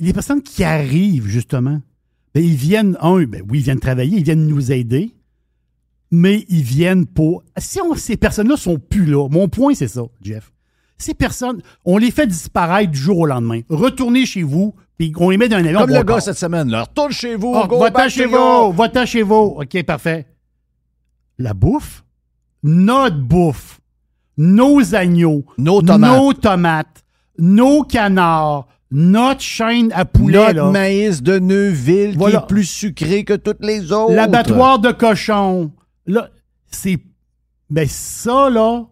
les personnes qui arrivent, justement, Ben, ils viennent, un, ben oui, ils viennent travailler, ils viennent nous aider, mais ils viennent pour. Si on- ces personnes-là sont plus là, mon point, c'est ça, Jeff. Ces personnes, on les fait disparaître du jour au lendemain. Retournez chez vous, puis on les met dans un avion. Comme le va gars cette semaine, là. Retourne chez vous, go back chez vous, va-t'en chez vous. OK, parfait. La bouffe, notre bouffe, nos agneaux, Nos tomates. nos tomates, nos canards, notre chaîne à poulet, Notre là. maïs de Neuville Voilà. qui est plus sucré que toutes les autres. l'abattoir de cochon. Là, c'est. Ben, ça, là,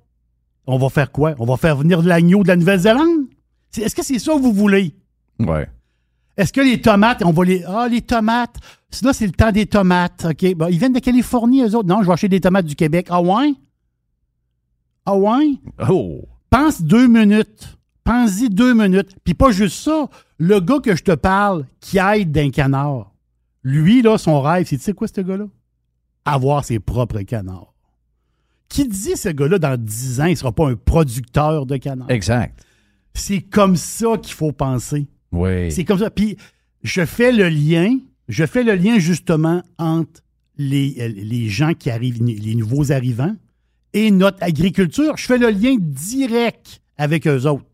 on va faire quoi? On va faire venir de l'agneau de la Nouvelle-Zélande? Est-ce que c'est ça que vous voulez? Ouais. Est-ce que les tomates, on va les. Ah, les tomates. Là, c'est le temps des tomates. OK? Bon, ils viennent de Californie, eux autres. Non, je vais acheter des tomates du Québec. Ah, ouais? Ah, ouais? Oh. Pense deux minutes. Pense-y deux minutes. Puis pas juste ça. Le gars que je te parle qui aide d'un canard, lui, là, son rêve, c'est tu sais quoi, ce gars-là? Avoir ses propres canards. Qui dit ce gars-là, dans 10 ans, il ne sera pas un producteur de canards? Exact. C'est comme ça qu'il faut penser. Oui. C'est comme ça. Puis je fais le lien, je fais le lien justement entre les, euh, les gens qui arrivent, les nouveaux arrivants, et notre agriculture. Je fais le lien direct avec eux autres.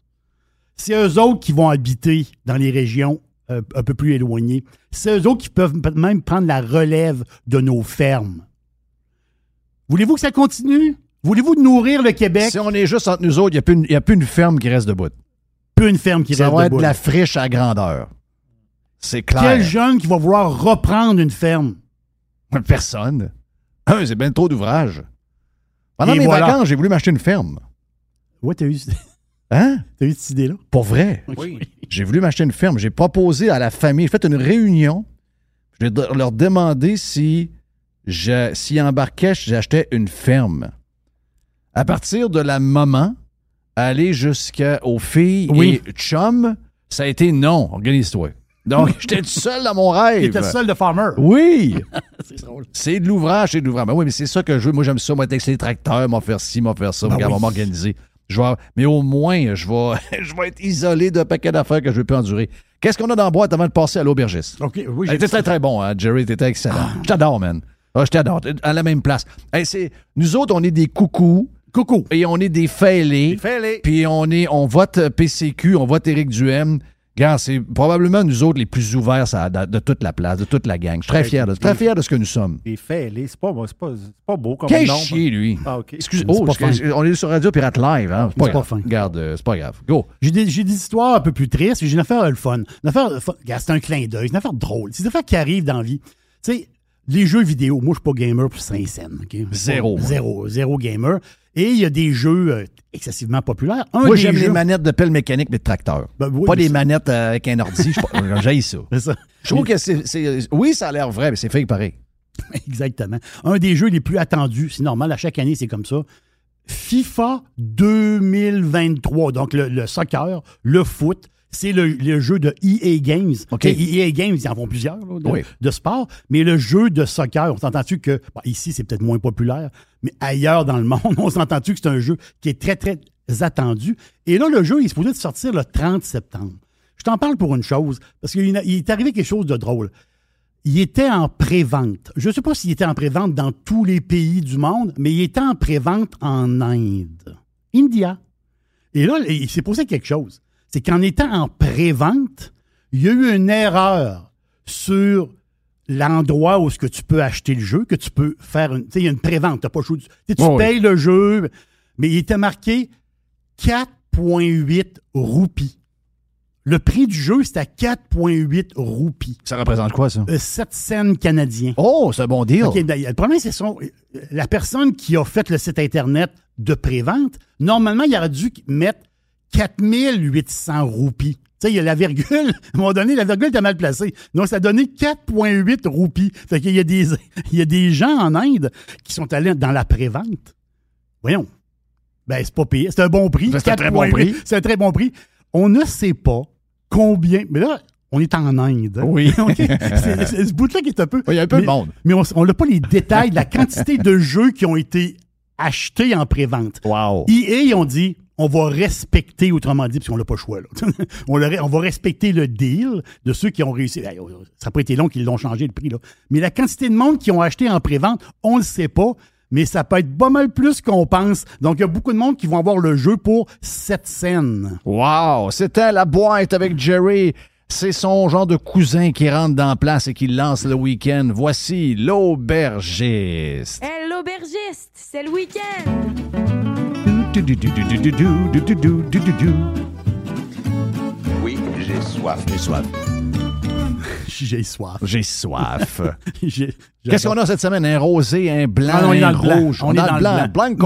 C'est eux autres qui vont habiter dans les régions euh, un peu plus éloignées. C'est eux autres qui peuvent même prendre la relève de nos fermes. Voulez-vous que ça continue? Voulez-vous nourrir le Québec? Si on est juste entre nous autres, il n'y a, plus une ferme qui reste debout. Peu une ferme qui Ça reste va être debout. de la friche à grandeur. C'est clair. Quel jeune qui va vouloir reprendre une ferme? Personne. Un, c'est bien trop d'ouvrage. Pendant Et mes voilà. vacances, j'ai voulu m'acheter une ferme. Ouais, t'as eu, Hein? t'as eu cette idée-là? Pour vrai. Oui. J'ai voulu m'acheter une ferme. J'ai proposé à la famille, j'ai fait une réunion. Je leur demander si je, s'ils embarquaient, si j'achetais une ferme. À partir de la moment, aller jusqu'aux filles Oui. et chum, ça a été non, organise-toi. Donc, j'étais tout seul dans mon rêve. Il était seul de farmer. Oui! C'est drôle. C'est de l'ouvrage, c'est de l'ouvrage. Ben oui, mais c'est ça que je veux. Moi, j'aime ça, moi, texter les tracteurs, m'en faire ci, m'en faire ça, Ben regarde, oui. on va m'organiser. Je vais- mais au moins, je vais, je vais être isolé d'un paquet d'affaires que je ne vais plus endurer. Qu'est-ce qu'on a dans la boîte avant de passer à l'aubergiste? OK, oui, très, très bon, hein, Jerry. T'étais excellent. Je t'adore, man. Ah, je t'adore. À la même place. Hey, nous autres, on est des coucous. Coucou. Et on est des fêlés. Fais-les. Puis on est, on vote PCQ, on vote Éric Duhem. Regarde, c'est probablement nous autres les plus ouverts ça, de, de toute la place, de toute la gang. Je suis très fier de, très fier de ce que nous sommes. Des fêlés, c'est pas, c'est pas, c'est pas beau comme nom. chier, lui? Ah, OK. Excusez, C'est oh, pas excuse- fin. on est sur Radio Pirate Live, hein? C'est pas C'est pas grave. fin. Regarde, euh, c'est pas grave. Go. J'ai des, j'ai des histoires un peu plus tristes. J'ai une affaire euh, le fun. Une affaire, euh, c'est un clin d'œil. C'est une affaire drôle. C'est une affaire qui arrive dans la vie. Tu sais, les jeux vidéo, moi, je suis pas gamer pour Saint-Saëns. OK? Zéro. Zéro. Zéro gamer. Et il y a des jeux euh, excessivement populaires. Un Moi, j'aime les manettes de pelle mécanique, mais de tracteur. Ben oui, pas des manettes euh, avec un ordi. Je suis pas- J'haïs ça. Ça. Je trouve que c'est, c'est- Oui, ça a l'air vrai, mais c'est fake pareil. Exactement. Un des jeux les plus attendus, c'est normal, à chaque année, c'est comme ça. FIFA 2023, donc le, le soccer, le foot, c'est le, le jeu de EA Games. EA Games, ils en font plusieurs là, de, Oui. de sport, mais le jeu de soccer, on s'entend-tu que, bon, ici c'est peut-être moins populaire, mais ailleurs dans le monde, on s'entend-tu que c'est un jeu qui est très, très attendu? Et là, le jeu, il est supposé de sortir le 30 septembre. Je t'en parle pour une chose, parce qu'il il est arrivé quelque chose de drôle il était en pré-vente. Je ne sais pas s'il était en pré-vente dans tous les pays du monde, mais il était en pré-vente en Inde. India. Et là, il s'est posé quelque chose. C'est qu'en étant en pré-vente, il y a eu une erreur sur l'endroit où ce que tu peux acheter le jeu, que tu peux faire une. Tu sais, il y a une pré-vente, tu pas Oui, payes le jeu, mais il était marqué 4,8 roupies. Le prix du jeu, c'est à 4,8 roupies. Ça représente quoi, ça? Euh, 7 cents canadiens. Oh, c'est un bon deal. Ben, le problème, c'est son, la personne qui a fait le site Internet de prévente, normalement, il aurait dû mettre 4800 roupies. Tu sais, il y a la virgule, à un moment donné, la virgule était mal placée. Donc, ça a donné 4,8 roupies. Fait qu'il y a des, il y a des gens en Inde qui sont allés dans la prévente. Voyons. Ben, c'est pas payé. C'est un bon prix. Ben, c'est un très bon 4,8. prix. C'est un très bon prix. On ne sait pas combien. Mais là, on est en Inde. hein. Oui. C'est c'est ce bout-là qui est un peu. Il y a un peu mais, de monde. Mais on n'a pas les détails de la quantité de jeux qui ont été achetés en pré-vente. Wow. EA, ils ont dit on va respecter, autrement dit, parce qu'on n'a pas le choix, là. on, le re- on va respecter le deal de ceux qui ont réussi. Ben, Ça n'a pas été long qu'ils l'ont changé le prix, là. Mais la quantité de monde qui ont acheté en pré-vente, on ne le sait pas, mais ça peut être pas mal plus qu'on pense. Donc, il y a beaucoup de monde qui vont avoir le jeu pour 7 scènes. Wow! C'était la boîte avec Jerry. C'est son genre de cousin qui rentre dans la place et qui lance le week-end. Voici l'aubergiste. Hey, l'aubergiste, c'est le week-end. Oui, j'ai soif. J'ai soif. J'ai soif. J'ai soif. Qu'est-ce qu'on a cette semaine? Un rosé, un blanc, Ah non, on est dans un le blanc. rouge. On est dans le blanc.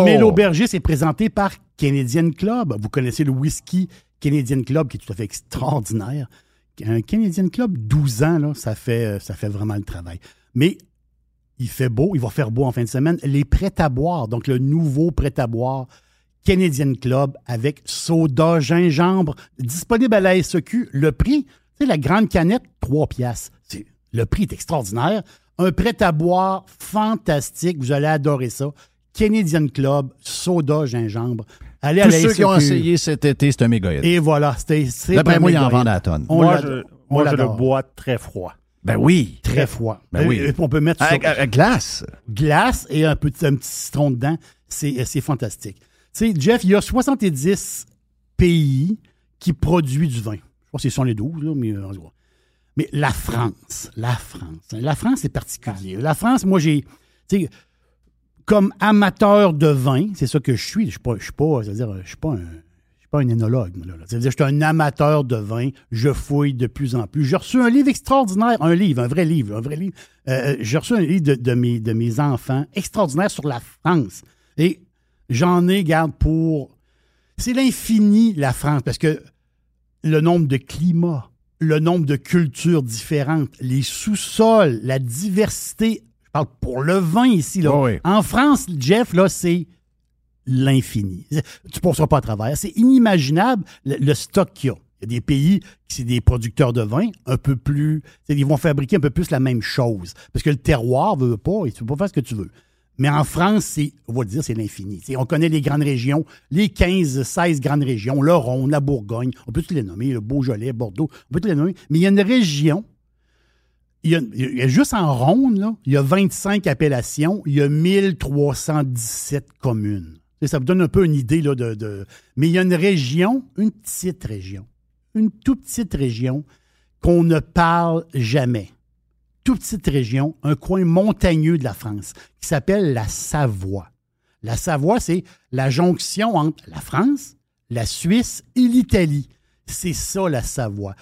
Mais l'aubergiste est présenté par Canadian Club. Vous connaissez le whisky Canadian Club qui est tout à fait extraordinaire. Un Canadian Club, 12 ans, là, ça, fait, euh, ça fait vraiment le travail. Mais il fait beau, il va faire beau en fin de semaine. Les prêts à boire, donc le nouveau prêt à boire Canadian Club avec soda gingembre, disponible à la SEQ. Le prix, c'est la grande canette, 3 piastres. C'est- Le prix est extraordinaire. Un prêt à boire fantastique. Vous allez adorer ça. Canadian Club, soda gingembre. Allez à la ceux qui ont SEQ. essayé cet été, c'est un méga hit. Et voilà, c'était. c'est D'après moi, ils en vendent à la tonne. On moi, je, On moi je le bois très froid. Ben oui. Très froid. Ben oui. Euh, On peut mettre Avec, sur- avec glace. glace et un petit, un petit citron dedans. C'est fantastique. Sais, Jeff, il y a 70 pays qui produisent du vin. Je pense que ce sont les 12, là, mais, euh, mais la France, la France, hein, la France, c'est particulier. La France, moi, j'ai, tu sais, comme amateur de vin, c'est ça que je suis. Je suis pas, je suis pas, c'est-à-dire, je suis pas un, je suis pas un énologue. C'est-à-dire, je suis un amateur de vin. Je fouille de plus en plus. J'ai reçu un livre extraordinaire, un livre, un vrai livre, un vrai livre. Euh, j'ai reçu un livre de, de mes, de mes enfants extraordinaire sur la France. Et j'en ai, garde, pour. C'est l'infini, la France, parce que le nombre de climats, le nombre de cultures différentes, les sous-sols, la diversité. Je parle pour le vin ici. Là. Oui. En France, Jeff, là, c'est l'infini. Tu ne passeras pas à travers. C'est inimaginable le, le stock qu'il y a. Il y a des pays qui c'est des producteurs de vin un peu plus. Ils vont fabriquer un peu plus la même chose. Parce que le terroir veut pas et tu peux pas faire ce que tu veux. Mais en France, c'est, on va dire, c'est l'infini. On connaît les grandes régions, les 15, 16 grandes régions, le Rhône, la Bourgogne, on peut tous les nommer, le Beaujolais, Bordeaux, on peut tous les nommer. Mais il y a une région, il y a, juste en Rhône, il y a 25 appellations, il y a 1317 communes. Ça vous donne un peu une idée là, de, de- Mais il y a une région, une petite région, une toute petite région qu'on ne parle jamais toute petite région, un coin montagneux de la France, qui s'appelle la Savoie. La Savoie, c'est la jonction entre la France, la Suisse et l'Italie. C'est ça, la Savoie.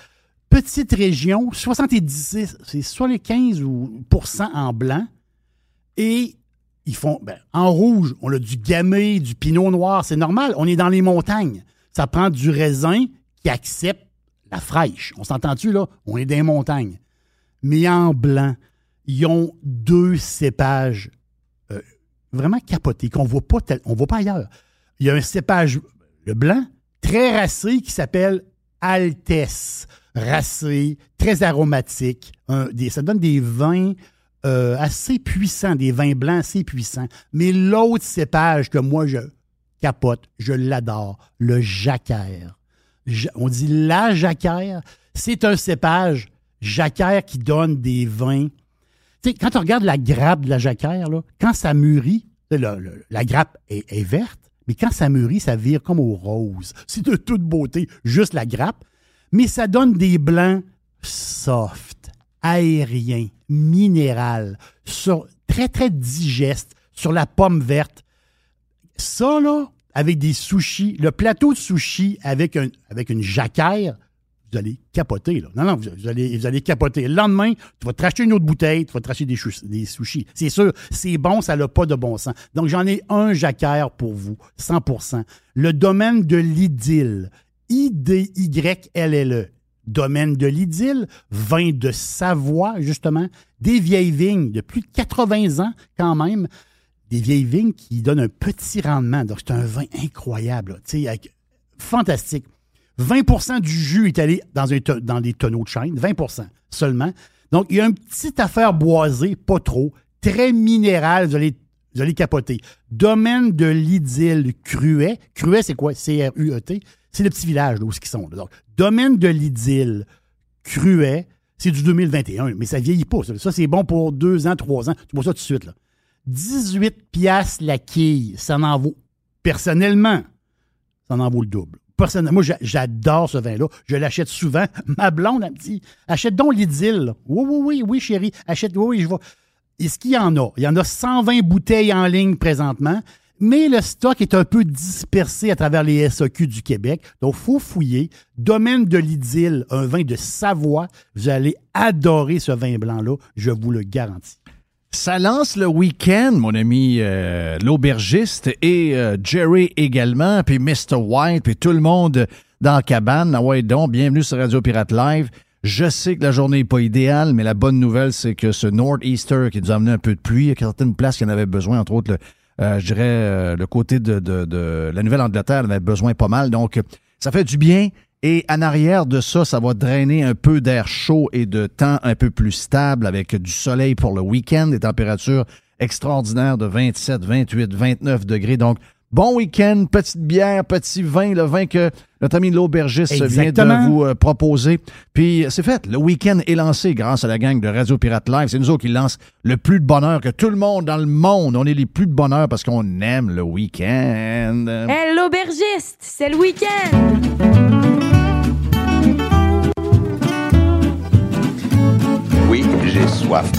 Petite région, 70%, c'est soit les 15 ou en blanc. Et ils font, ben, en rouge, on a du gamay, du pinot noir, c'est normal, on est dans les montagnes. Ça prend du raisin qui accepte la fraîche. On s'entend-tu, là? On est dans les montagnes mais en blanc, ils ont deux cépages euh, vraiment capotés, qu'on voit pas on voit pas ailleurs. Il y a un cépage, le blanc, très racé qui s'appelle Altesse. Racé, très aromatique. Ça donne des vins euh, assez puissants, des vins blancs assez puissants. Mais l'autre cépage que moi, je capote, je l'adore, le jacquère. Ja- on dit la jacquère. C'est un cépage jacquère qui donne des vins. Tu sais, quand on regarde la grappe de la jacquère, quand ça mûrit, la grappe est, verte, mais quand ça mûrit, ça vire comme au rose. C'est de toute beauté, juste la grappe. Mais ça donne des blancs soft, aériens, minéral, sur, très, très digestes, sur la pomme verte. Ça, là, avec des sushis, le plateau de sushis avec, un, avec une jacquère, vous allez capoter. Là. Non, non, vous, allez, vous allez capoter. Le lendemain, tu vas te racheter une autre bouteille, tu vas te racheter des, des sushis. C'est sûr, c'est bon, ça n'a pas de bon sens. Donc, j'en ai un jacquère pour vous, 100% Le domaine de l'idylle, I-D-Y-L-L-E. Domaine de l'idylle, vin de Savoie, justement, des vieilles vignes de plus de 80 ans quand même, des vieilles vignes qui donnent un petit rendement. Donc, c'est un vin incroyable, fantastique. 20% du jus est allé dans, des tonneaux de chêne, 20% seulement. Donc, il y a une petite affaire boisée, pas trop, très minérale. Vous allez Vous allez capoter. Domaine de l'idylle Cruet. Cruet, c'est quoi? C-R-U-E-T. C'est le petit village là, où ils sont. là. Donc, domaine de l'idylle Cruet, c'est du 2021, mais ça vieillit pas. Ça, c'est bon pour deux ans, trois ans. Tu vois ça tout de suite. Là. 18 piastres la quille. Ça en vaut. Personnellement, ça en vaut le double. Moi, j'a- j'adore ce vin-là. Je l'achète souvent. Ma blonde, elle me dit achète donc l'idylle. Oui, oui, oui, oui, chérie. Achète, oui, oui, je vais. Est-ce qu'il y en a? Il y en a 120 bouteilles en ligne présentement, mais le stock est un peu dispersé à travers les SAQ du Québec. Donc, il faut fouiller. Domaine de l'idylle, un vin de Savoie. Vous allez adorer ce vin blanc-là, je vous le garantis. Ça lance le week-end, mon ami euh, l'aubergiste et euh, Jerry également, puis Mr. White, puis tout le monde dans la cabane. Ah ouais, donc, bienvenue sur Radio Pirate Live. Je sais que la journée n'est pas idéale, mais la bonne nouvelle, c'est que ce Northeaster qui nous a amené un peu de pluie, il y a certaines places qui en avaient besoin, entre autres, le, euh, je dirais, le côté de, de- de la Nouvelle-Angleterre en avait besoin pas mal. Donc, ça fait du bien. Et en arrière de ça, ça va drainer un peu d'air chaud et de temps un peu plus stable avec du soleil pour le week-end, des températures extraordinaires de 27, 28, 29 degrés. Donc, bon week-end, petite bière, petit vin, le vin que notre ami l'aubergiste vient de vous euh, proposer. Puis c'est fait, le week-end est lancé grâce à la gang de Radio Pirate Live. C'est nous autres qui lancent le plus de bonheur que tout le monde dans le monde. On est les plus de bonheur parce qu'on aime le week-end. Hey, l'aubergiste, c'est le week-end. Soif.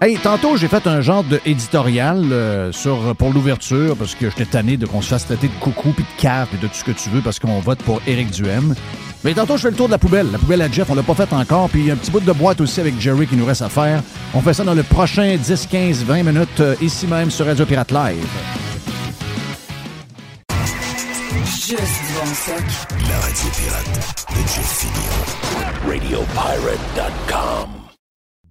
Hey, tantôt, j'ai fait un genre d'éditorial euh, sur pour l'ouverture parce que j'étais tanné de qu'on se fasse traiter de coucou puis de cave et de tout ce que tu veux parce qu'on vote pour Éric Duhem. Mais tantôt, je fais le tour de la poubelle. La poubelle à Jeff, on l'a pas faite encore. Puis il y a un petit bout de boîte aussi avec Jerry qui nous reste à faire. On fait ça dans le prochain 10, 15, 20 minutes euh, ici même sur Radio Pirate Live. Juste bon stock. La radio pirate de Jeff Fillion. RadioPirate.com.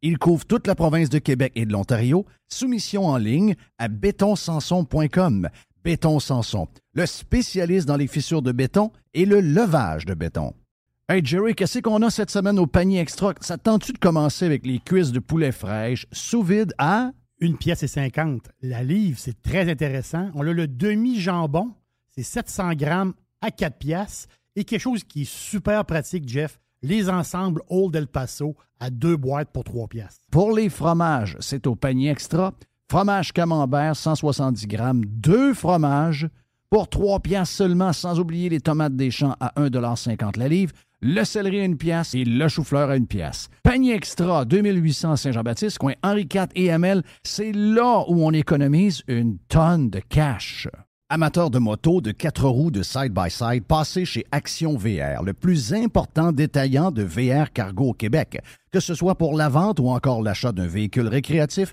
Il couvre toute la province de Québec et de l'Ontario. Soumission en ligne à bétonsanson.com. Béton Sanson, le spécialiste dans les fissures de béton et le levage de béton. Hey Jerry, qu'est-ce qu'on a cette semaine au panier extra? Ça te tente-tu de commencer avec les cuisses de poulet fraîches sous vide à? Une pièce et 50. La livre, c'est très intéressant. On a le demi-jambon, c'est 700 grammes à 4 piastres. Et quelque chose qui est super pratique, Jeff, les ensembles Old El Paso à deux boîtes pour 3 piastres. Pour les fromages, c'est au panier extra. Fromage camembert, 170 grammes, deux fromages pour 3 piastres seulement, sans oublier les tomates des champs à 1,50 la livre, le céleri à une pièce et le chou-fleur à une pièce. Panier extra, 2800 Saint-Jean-Baptiste, coin Henri IV et ML, c'est là où on économise une tonne de cash. Amateurs de moto, de quatre roues, de side-by-side, passez chez Action VR, le plus important détaillant de VR cargo au Québec. Que ce soit pour la vente ou encore l'achat d'un véhicule récréatif,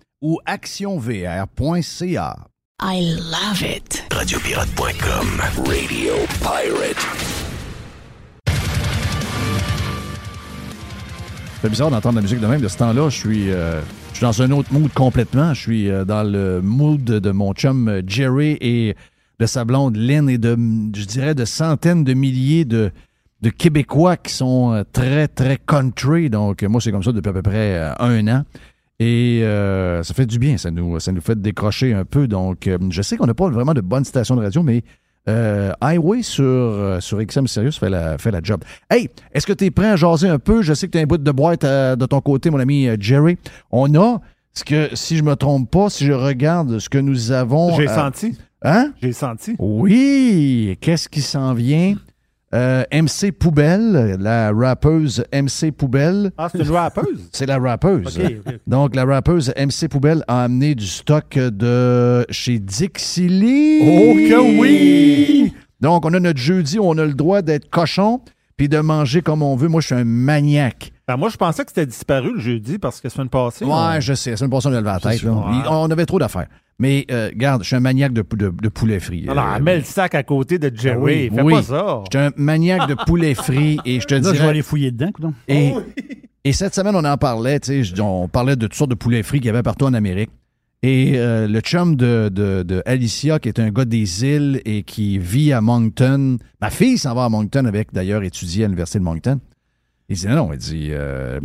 ou actionvr.ca. I love it. Radiopirate.com. Radio Pirate. C'est bizarre d'entendre la musique de même de ce temps-là. Je suis, euh, je suis dans un autre mood complètement. Je suis euh, dans le mood de mon chum euh, Jerry et de sa blonde Lynn et de, je dirais, de centaines de milliers de, de Québécois qui sont très, très country. Donc, moi, c'est comme ça depuis à peu près euh, un an. Et euh, ça fait du bien, ça nous, ça nous fait décrocher un peu. Donc, euh, je sais qu'on n'a pas vraiment de bonnes stations de radio, mais euh, Highway sur, sur XM Sirius fait la, fait la job. Hey, est-ce que tu es prêt à jaser un peu? Je sais que tu as un bout de boîte de ton côté, mon ami Jerry. On a, ce que, si je me trompe pas, si je regarde ce que nous avons... J'ai senti. Hein? J'ai senti. Oui, qu'est-ce qui s'en vient? Euh, MC Poubelle, la rappeuse MC Poubelle. Ah, c'est une rappeuse? C'est la rappeuse. Donc, la rappeuse MC Poubelle a amené du stock de chez Dixie Lee. Oh que oui! Donc, on a notre jeudi où on a le droit d'être cochon puis de manger comme on veut. Moi, je suis un maniaque. Ben, moi, je pensais que c'était disparu le jeudi parce que la semaine passée. Ouais, on- je sais. La semaine passée, on a levé la tête. Là. ouais. On avait trop d'affaires. Mais, euh, garde, je suis un maniaque de, pou- de- de poulet frit. Euh, mets le sac à côté de Jerry. Fais oui. pas ça. Je suis un maniaque de poulet frit et je te dis. je vais aller fouiller dedans, coudonc. Et, et cette semaine, on en parlait, on parlait de toutes sortes de poulets frits qu'il y avait partout en Amérique. Et euh, le chum de, de- de Alicia, qui est un gars des îles et qui vit à Moncton, ma fille s'en va à Moncton avec, d'ailleurs, étudier à l'Université de Moncton. Il dit, non, non, il dit, euh,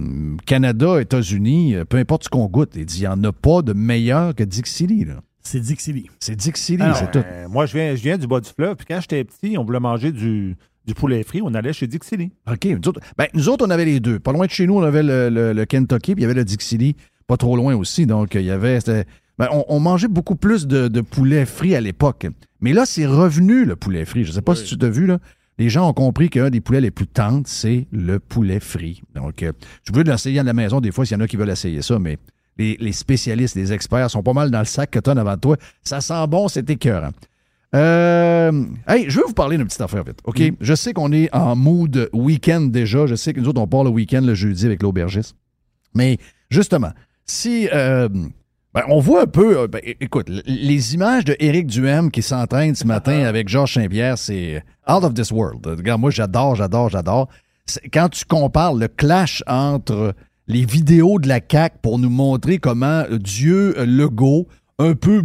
Canada, États-Unis, euh, peu importe ce qu'on goûte, il dit, il n'y en a pas de meilleur que Dixie Lee, là. C'est Dixie Lee. C'est Dixie Lee, Ah c'est tout. euh, moi, je viens, je viens du bas du fleuve. Puis quand j'étais petit, on voulait manger du, du poulet frit. On allait chez Dixie Lee. OK. Nous autres, ben, nous autres, on avait les deux. Pas loin de chez nous, on avait le, le- le Kentucky, puis il y avait le Dixie Lee, pas trop loin aussi. Donc, il y avait. c'était- ben, on, on mangeait beaucoup plus de, de poulet frit à l'époque. Mais là, c'est revenu, le poulet frit. Je ne sais pas si tu t'as vu, là. Les gens ont compris qu'un des poulets les plus tentes, c'est le poulet frit. Donc, euh, je voulais l'essayer à la maison des fois s'il y en a qui veulent essayer ça, mais les, les spécialistes, les experts sont pas mal dans le sac que tu as devant toi. Ça sent bon, c'est écœurant. Euh, hey, je veux vous parler d'une petite affaire vite, OK? Je sais qu'on est en mood week-end déjà. Je sais que nous autres, on part le week-end le jeudi avec l'aubergiste. Mais justement, si... euh, ben, on voit un peu... euh, ben, écoute, les images de Éric Duhem qui s'entraîne ce matin avec Georges Saint-Pierre, c'est out of this world. Regarde, moi, j'adore, j'adore, j'adore. Quand tu compares le clash entre les vidéos de la CAQ pour nous montrer comment euh, Dieu euh, Legault, un peu,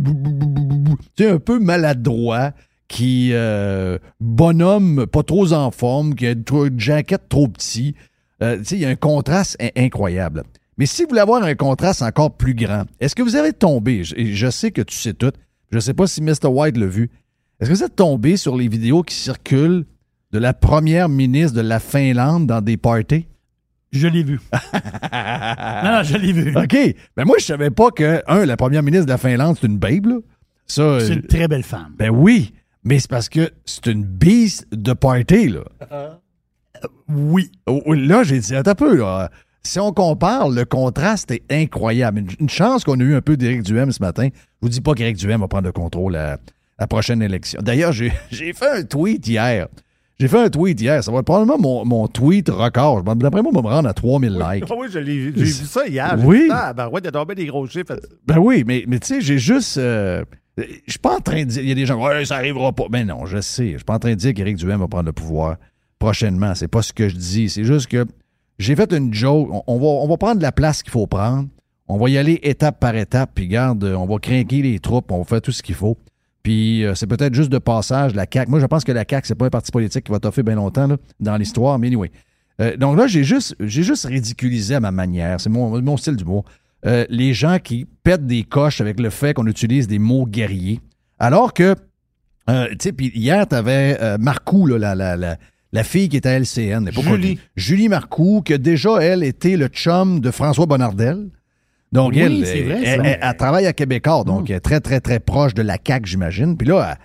tu sais, un peu maladroit, qui euh, bonhomme pas trop en forme, qui a une jaquette trop petit. Euh, tu sais, il y a un contraste in- incroyable. Mais si vous voulez avoir un contraste encore plus grand, est-ce que vous avez tombé, et je sais que tu sais tout, je ne sais pas si Mr. White l'a vu, est-ce que vous êtes tombé sur les vidéos qui circulent de la première ministre de la Finlande dans des parties? Je l'ai vu. non, non, je l'ai vu. OK. Ben moi, je savais pas que, un, la première ministre de la Finlande, c'est une babe, là. Ça, C'est euh, une très belle femme. ben oui. Mais c'est parce que c'est une beast de party, là. Oui. Oh, oh, Là, j'ai dit, attends un peu, là. Si on compare, le contraste est incroyable. Une, chance qu'on a eu un peu d'Éric Duhem ce matin. Je vous dis pas qu'Éric Duhem va prendre le contrôle à la prochaine élection. D'ailleurs, j'ai fait un tweet hier. J'ai fait un tweet hier. Ça va être probablement mon, mon tweet record. D'après moi, on va me rendre à 3000 likes. Ah oui, je l'ai j'ai vu ça hier. Oui. Ah, ben ouais, a tombé des gros chiffres. Ben oui, mais, mais tu sais, j'ai juste. euh, je suis pas en train de dire. Il y a des gens, ouais, ça arrivera pas. Ben non, je sais. Je suis pas en train de dire qu'Éric Duhem va prendre le pouvoir prochainement. C'est pas ce que je dis. C'est juste que j'ai fait une joke. On, va, on va prendre la place qu'il faut prendre. On va y aller étape par étape. Puis garde, on va craquer les troupes. On va faire tout ce qu'il faut. Puis euh, c'est peut-être juste de passage, la CAQ. Moi, je pense que la CAQ, c'est pas un parti politique qui va toffer bien longtemps là, dans l'histoire. Mais anyway. Euh, donc là, j'ai juste, juste ridiculisé à ma manière. C'est mon, mon style d'humour. Euh, les gens qui pètent des coches avec le fait qu'on utilise des mots guerriers. Alors que, euh, tu sais, puis hier, tu avais Marcoux, là, la, la, la, la fille qui était à LCN. pas Julie. connue. Julie Marcoux, que déjà, elle était le chum de François Bonnardel. Donc, Oui, elle, elle, elle- ça. elle- elle travaille à Québécois, donc elle est très, très, très proche de la CAQ, j'imagine. Puis là,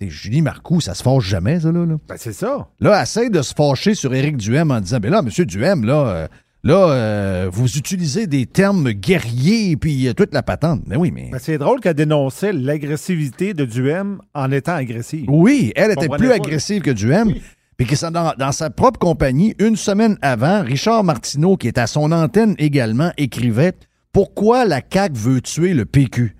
Julie Marcoux, ça se fâche jamais, ça, là. là. Ben, c'est ça. Là, elle essaie de se fâcher sur Éric Duhem en disant, ben là, monsieur Duhem, là, euh, là, euh, vous utilisez des termes guerriers puis euh, toute la patente. Mais oui, mais... Ben, c'est drôle qu'elle dénonçait l'agressivité de Duhem en étant agressive. Oui, elle était plus agressive que Duhem. Puis que ça, dans, dans sa propre compagnie, une semaine avant, Richard Martineau, qui est à son antenne également, écrivait Pourquoi la CAQ veut tuer le PQ.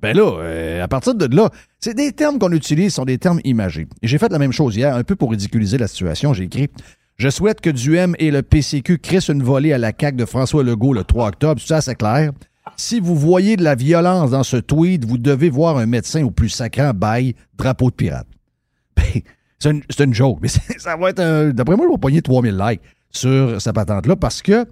Ben là, euh, à partir de là, c'est des termes qu'on utilise, sont des termes imagés. Et j'ai fait la même chose hier, un peu pour ridiculiser la situation. J'ai écrit Je souhaite que Duhem et le PCQ crissent une volée à la CAQ de François Legault le 3 octobre. Ça, c'est clair. Si vous voyez de la violence dans ce tweet, vous devez voir un médecin au plus sacrant bail, drapeau de pirate. Ben, C'est une, joke, mais ça va être D'après moi, il va pogner 3000 likes sur sa patente-là parce que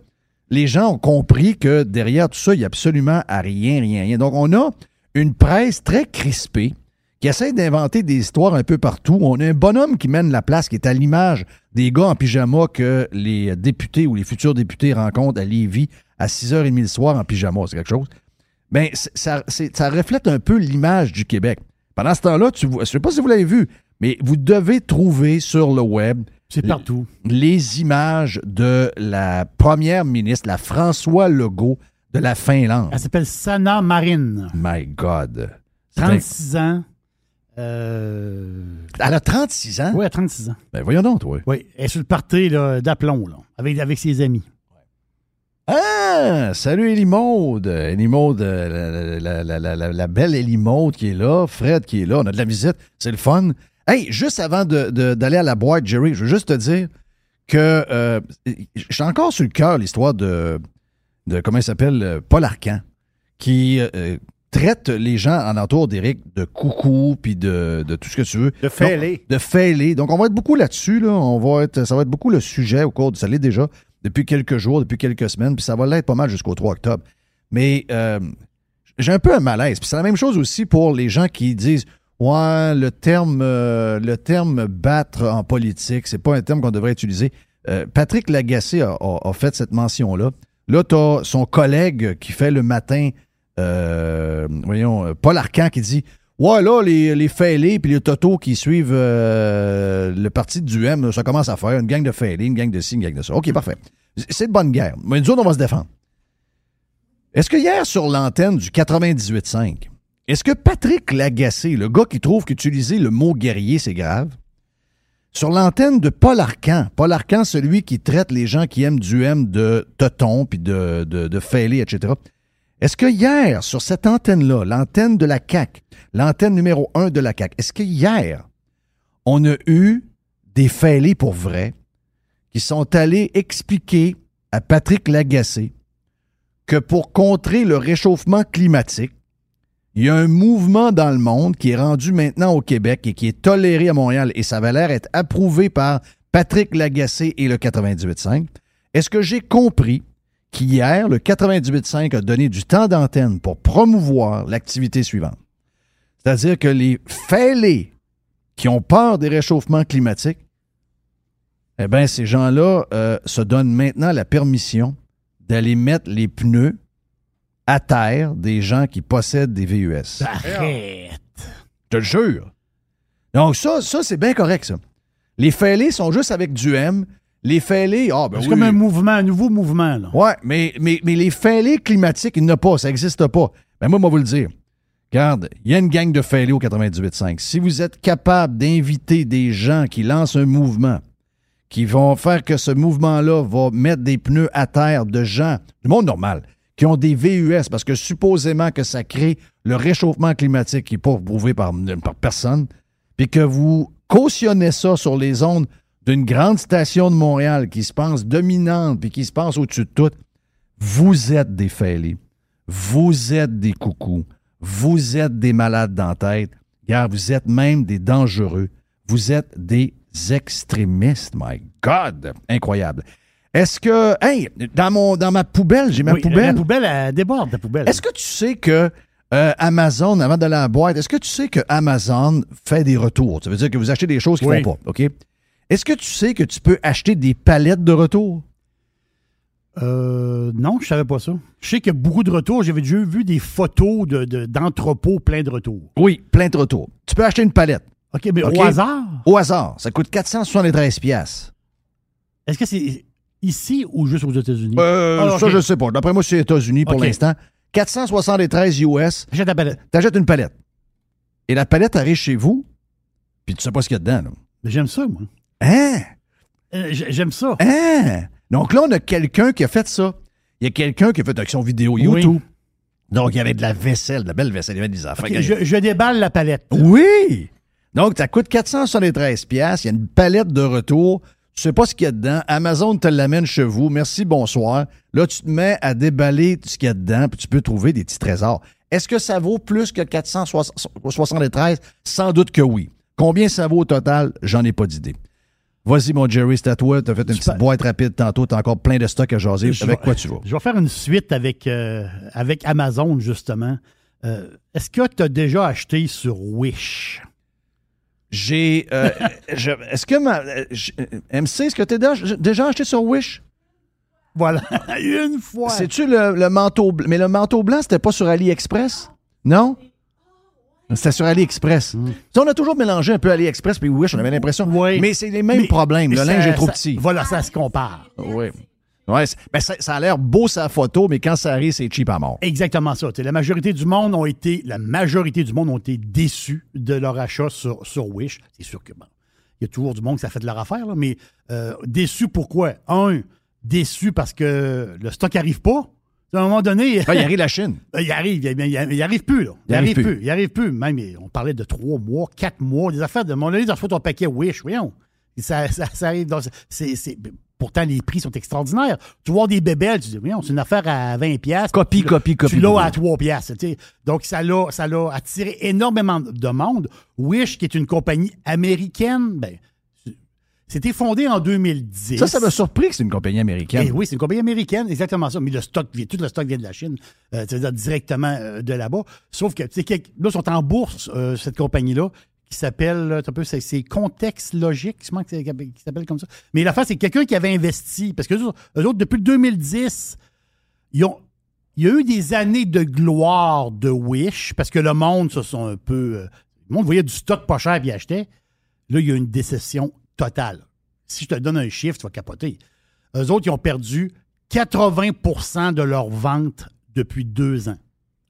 les gens ont compris que derrière tout ça, il n'y a absolument rien, rien, rien. Donc, on a une presse très crispée qui essaie d'inventer des histoires un peu partout. On a un bonhomme qui mène la place, qui est à l'image des gars en pyjama que les députés ou les futurs députés rencontrent à Lévis à 6h30 le soir en pyjama. C'est quelque chose. Bien, ça, ça reflète un peu l'image du Québec. Pendant ce temps-là, tu je ne sais pas si vous l'avez vu, mais vous devez trouver sur le web C'est partout. les images de la première ministre, la François Legault de la Finlande. Elle s'appelle Sana Marine. My God. C'est 36 ans. Euh... Elle a 36 ans? Oui, elle a 36 ans. Ben voyons donc, toi. Oui, elle est sur le party d'aplomb, là, avec, avec ses amis. Ah! Salut Elie Maude. Elie Maude, euh, la, la- la- la- la belle Elie Maude qui est là, Fred qui est là, on a de la visite, c'est le fun. Hey, juste avant de- de- d'aller à la boîte, Jerry, je veux juste te dire que euh, j'ai encore sur le cœur l'histoire de, de, comment il s'appelle, euh, Paul Arcan, qui euh, traite les gens en entour d'Éric de coucou, puis de, de tout ce que tu veux. De fêlés. Donc, De fêlés. Donc, on va être beaucoup là-dessus. Là. On va être, ça va être beaucoup le sujet au cours de... Ça l'est déjà depuis quelques jours, depuis quelques semaines, puis ça va l'être pas mal jusqu'au 3 octobre. Mais euh, j'ai un peu un malaise. Puis c'est la même chose aussi pour les gens qui disent Ouais, le terme, euh, le terme battre en politique, c'est pas un terme qu'on devrait utiliser. Euh, Patrick Lagacé a, a- fait cette mention-là. Là, tu as son collègue qui fait le matin, voyons, Paul Arcan qui dit Ouais, là, les, les fêlés puis les totos qui suivent euh, le parti du M, ça commence à faire une gang de fêlés, une gang de ci, une gang de ça. OK, parfait. C'est de bonne guerre. Mais nous autres, on va se défendre. Est-ce que hier, sur l'antenne du 98.5, est-ce que Patrick Lagacé, le gars qui trouve qu'utiliser le mot guerrier, c'est grave, sur l'antenne de Paul Arcan, Paul Arcan, celui qui traite les gens qui aiment du M de teuton puis de, de, de etc., est-ce que hier, sur cette antenne-là, l'antenne de la CAC, l'antenne numéro un de la CAC, est-ce que hier, on a eu des fêlés pour vrai qui sont allés expliquer à Patrick Lagacé que pour contrer le réchauffement climatique, il y a un mouvement dans le monde qui est rendu maintenant au Québec et qui est toléré à Montréal et ça va l'air être approuvé par Patrick Lagacé et le 98.5. Est-ce que j'ai compris qu'hier, le 98.5 a donné du temps d'antenne pour promouvoir l'activité suivante? C'est-à-dire que les fêlés qui ont peur des réchauffements climatiques, eh bien, ces gens-là euh, se donnent maintenant la permission d'aller mettre les pneus à terre des gens qui possèdent des VUS. Arrête. Je te le jure. Donc, ça, ça c'est bien correct, ça. Les fêlés sont juste avec du M. Les fêlés, ah, ben C'est oui. comme un mouvement, un nouveau mouvement. Là. Ouais, mais, mais, mais les fêlés climatiques, il n'y en a pas, ça n'existe pas. Ben moi, moi, vous le dire. Regarde, il y a une gang de fêlés au 98.5. Si vous êtes capable d'inviter des gens qui lancent un mouvement, qui vont faire que ce mouvement-là va mettre des pneus à terre de gens, du monde normal, qui ont des VUS, parce que supposément que ça crée le réchauffement climatique qui n'est pas prouvé par, par personne, puis que vous cautionnez ça sur les ondes d'une grande station de Montréal qui se pense dominante puis qui se pense au-dessus de tout, vous êtes des fêlés. Vous êtes des coucous. Vous êtes des malades dans la tête. Car vous êtes même des dangereux. Vous êtes des extrémistes. My God! Incroyable. Est-ce que. Hey, dans, mon, dans ma poubelle, j'ai ma Oui, poubelle. La poubelle, elle déborde, la poubelle. Est-ce que tu sais que euh, Amazon, avant à la boîte, est-ce que tu sais que Amazon fait des retours? Ça veut dire que vous achetez des choses qu'ils ne Oui. font pas, OK? Est-ce que tu sais que tu peux acheter des palettes de retour? Euh, non, je savais pas ça. Je sais qu'il y a beaucoup de retours. J'avais déjà vu des photos de- de- d'entrepôts pleins de retours. Oui, plein de retours. Tu peux acheter une palette. OK, mais au hasard, Au hasard. Ça coûte 473 pièces. est-ce que c'est ici ou juste aux États-Unis? Euh, Ah, Ça, OK. je sais pas. D'après moi, c'est aux États-Unis pour l'instant. 473 US. Achète la palette. T'achètes une palette. Et la palette arrive chez vous, puis tu sais pas ce qu'il y a dedans. là. Mais J'aime ça, moi. Hein? Euh, J'aime ça. Hein? Donc là, on a quelqu'un qui a fait ça. Il y a quelqu'un qui a fait action vidéo YouTube. Donc, il y avait de la vaisselle, de la belle vaisselle, il y avait des affaires. Je déballe la palette. Oui! Donc, ça coûte 473 pièces. Il y a une palette de retour. Tu sais pas ce qu'il y a dedans. Amazon te l'amène chez vous. Merci, bonsoir. Là, tu te mets à déballer ce qu'il y a dedans, puis tu peux trouver des petits trésors. Est-ce que ça vaut plus que 473? Sans doute que oui. Combien ça vaut au total? J'en ai pas d'idée. Vas-y, mon Jerry, c'est à toi. Tu as fait une petite boîte rapide tantôt. Tu as encore plein de stocks à jaser. Je Avec vais- quoi tu vas? Je vais faire une suite avec, euh, avec Amazon, justement. Euh, Est-ce que tu as déjà acheté sur Wish? J'ai. euh, Est-ce que ma. je- MC, est-ce que tu as déjà acheté sur Wish? Voilà, une fois. C'est-tu le, le manteau blanc? Mais le manteau blanc, c'était pas sur AliExpress? Non? C'était sur AliExpress. Ça, On a toujours mélangé un peu AliExpress puis Wish, on avait l'impression. Mais c'est les mêmes Mais problèmes. Le linge est trop ça- petit. Voilà, ça se compare. Oui. Ouais, ben, ça, ça a l'air beau sa photo, mais quand ça arrive, c'est cheap à mort. Exactement ça. La majorité du monde ont été, la majorité du monde ont été déçus de leur achat sur, sur Wish. C'est sûr que bon, il y a toujours du monde que ça fait de leur affaire, là, mais euh, déçus pourquoi? Un, déçus parce que le stock n'arrive pas. À un moment donné. Ah, il arrive la Chine. Il arrive, il, il- il arrive plus, là. Il, arrive plus. Il arrive plus. Même, on parlait de trois mois, quatre mois, des affaires de mon avis, dans ton paquet Wish, voyons. Ça, ça, ça arrive dans. pourtant, les prix sont extraordinaires. Tu vois des bébelles, tu dis, voyons, c'est une affaire à 20$. piastres. Copie, copie, copie, Tu l'as à 3$. piastres, tu sais. Donc, ça l'a, ça l'a attiré énormément de monde. Wish, qui est une compagnie américaine, ben, c'était fondé en 2010. Ça, ça m'a surpris que c'est une compagnie américaine. Eh oui, c'est une compagnie américaine, exactement ça. Mais le stock, vient- tout le stock vient de la Chine, euh, c'est-à-dire directement euh, de là-bas. Sauf que, tu sais, là, ils sont en bourse, euh, cette compagnie-là, qui s'appelle, euh, un peu, c'est, Contexte Logique, je pense qui s'appelle comme ça. Mais l'affaire, c'est quelqu'un qui avait investi, parce que eux, autres- eux autres, depuis le 2010, ils ont, il y a eu des années de gloire de Wish, parce que le monde se sont un peu. euh, le monde voyait du stock pas cher et achetait. Là, il y a une déception totale. Si je te donne un chiffre, tu vas capoter. Eux autres, ils ont perdu 80% de leurs ventes depuis deux ans.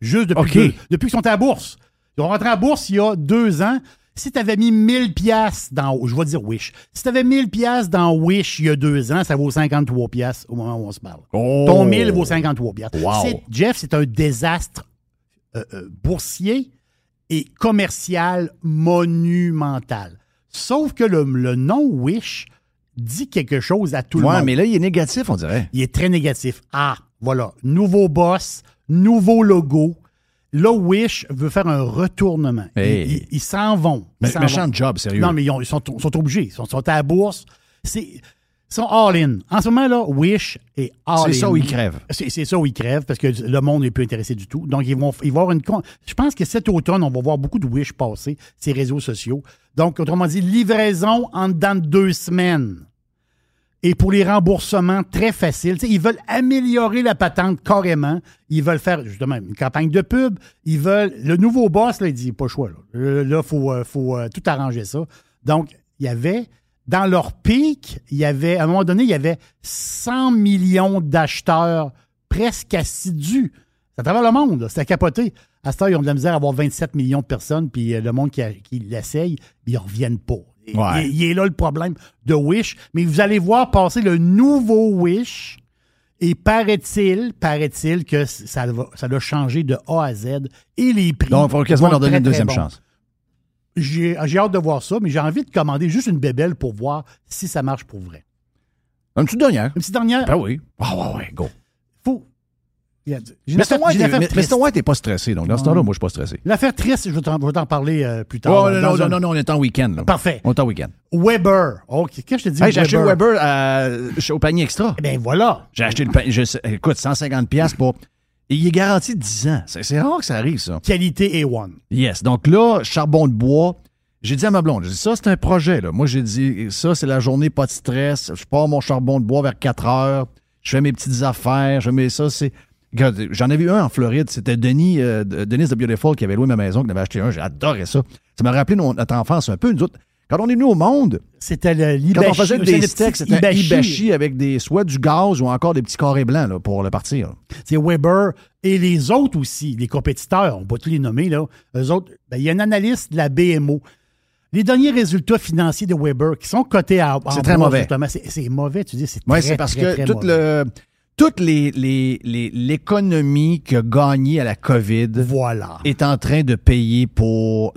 Juste depuis, deux- depuis qu'ils sont à la bourse. Ils ont rentré à la bourse il y a deux ans. Si tu avais mis 1000 pièces dans, je vais dire Wish. Si tu avais 1000 pièces dans Wish il y a deux ans, ça vaut 53 pièces au moment où on se parle. Oh! Ton 1000 vaut 53 pièces. Wow. Jeff, c'est un désastre euh, euh, boursier et commercial monumental. Sauf que le, le nom Wish dit quelque chose à tout le Ouais, monde. mais là, il est négatif, on dirait. Il est très négatif. Ah, voilà. Nouveau boss, nouveau logo. Là, Wish veut faire un retournement. Ils- Hey. Ils ils s'en vont. Ils Mais- méchant vont. job, sérieux. Non, mais ils, ont- ils sont, sont obligés. Ils sont, sont à la bourse. C'est, sont all-in. En ce moment, là, Wish est all-in. C'est ça où ils crèvent. C'est, c'est ça où ils crèvent parce que le monde n'est plus intéressé du tout. Donc, ils vont, ils vont avoir une. con- Je pense que cet automne, on va voir beaucoup de Wish passer, ces réseaux sociaux. Donc, autrement dit, livraison en dedans de deux semaines. Et pour les remboursements, très facile. Ils veulent améliorer la patente carrément. Ils veulent faire justement une campagne de pub. Ils veulent. Le nouveau boss, là, il dit pas le choix. Là, Euh, là, il faut, euh, faut euh, tout arranger ça. Donc, il y avait. Dans leur pic, il y avait, à un moment donné, il y avait 100 millions d'acheteurs presque assidus. C'est à travers le monde, c'était capoté. À ce temps, ils ont de la misère à avoir 27 millions de personnes, puis euh, le monde qui, a- qui l'essaye, ils ne reviennent pas. Ouais. Il, est là le problème de Wish. Mais vous allez voir passer le nouveau Wish. Et paraît-il, paraît-il que ça va, ça va changer de A à Z. Et les prix. Donc, il faut quasiment leur donner très, une deuxième chance. J'ai j'ai hâte de voir ça, mais j'ai envie de commander juste une bébelle pour voir si ça marche pour vrai. Une petite dernière. Une petite dernière? Ben oui. Ah ouais, ouais, go. Faut. Mais-. Mr. White n'est pas stressé, donc dans ce temps-là, moi, je suis pas stressé. L'affaire triste, je vais t'en parler euh, plus tard. Oh, non, non, un- non, non, non, on est en week-end. là. Parfait. On est en week-end. Weber. OK, qu'est-ce que je te dis? Hey, j'ai acheté Weber? Chez- au panier extra. Eh bien, voilà. J'ai acheté le panier. je- écoute, 150$ piastres pour. Et il est garanti 10 ans. C'est rare que ça arrive, ça. Qualité A1. Yes. Donc là, charbon de bois. J'ai dit à ma blonde, j'ai dit, ça, c'est un projet. Là. Moi, j'ai dit, ça, c'est la journée, pas de stress. Je pars mon charbon de bois vers 4 heures. Je fais mes petites affaires. Je mets ça, c'est. J'en avais un en Floride. C'était Denis, euh, de- Denis de Beautiful qui avait loué ma maison, qui avait acheté un. J'ai adoré ça. Ça m'a rappelé notre enfance un peu. Nous autres, quand on est venu au monde, C'était le quand on faisait c'était des steaks, c'était avec des, soit du gaz ou encore des petits carrés blancs là, pour le partir. C'est Weber et les autres aussi, les compétiteurs, on va tous les nommer, là. Eux autres, ben, il y a un analyste de la BMO. Les derniers résultats financiers de Weber qui sont cotés à. C'est très mauvais. C'est mauvais, tu dis, c'est Oui, très, c'est parce très, que très mauvais. le, toute les, les- les- l'économie qui a gagné à la COVID voilà. est en train de payer pour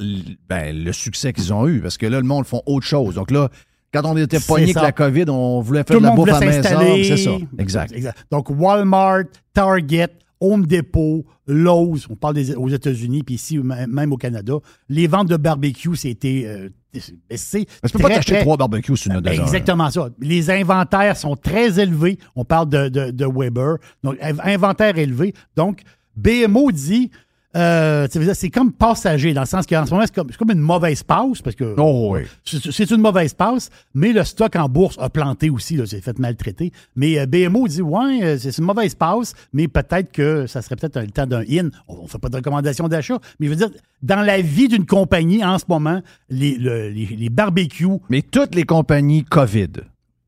ben, le succès qu'ils ont eu. Parce que là, le monde font autre chose. Donc là, quand on était pogné avec la COVID, on voulait faire Tout de la bouffe à maison. C'est ça. Exact. Donc, Walmart, Target Home Depot, Lowe's, on parle des, aux États-Unis, puis ici, même au Canada. Les ventes de barbecue, c'était euh, baissé. Parce que tu peux pas t'acheter très- trois barbecues sur une Ben, dollar. Exactement ça. Les inventaires sont très élevés. On parle de, de- de Weber. Donc, inv- inventaire élevé. Donc, BMO dit, euh, c'est comme passager, dans le sens qu'en ce moment, c'est comme, une mauvaise passe, parce que Oh oui. c'est une mauvaise passe, mais le stock en bourse a planté aussi, là, c'est fait maltraiter. Mais euh, BMO dit, ouais, euh, c'est une mauvaise passe, mais peut-être que ça serait peut-être le temps d'un in. On ne fait pas de recommandation d'achat, mais je veux dire, dans la vie d'une compagnie, en ce moment, les, le- les, les barbecues, Mais toutes les compagnies COVID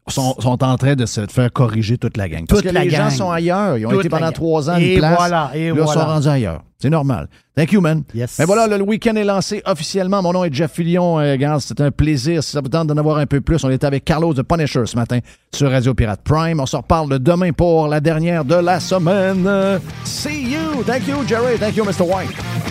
sont, sont en train de se faire corriger toute la gang. Parce Toute que la les gens sont ailleurs. Ils ont Toute été pendant trois ans Et une place. voilà, et Là, ils sont voilà. rendus ailleurs. C'est normal. Thank you, man. Yes. Mais voilà, le week-end est lancé officiellement. Mon nom est Jeff Fillion. Euh, gars, c'est un plaisir. Si ça vous tente d'en avoir un peu plus, on était avec Carlos de Punisher ce matin sur Radio Pirate Prime. On se reparle demain pour la dernière de la semaine. See you. Thank you, Jerry. Thank you, Mr. White.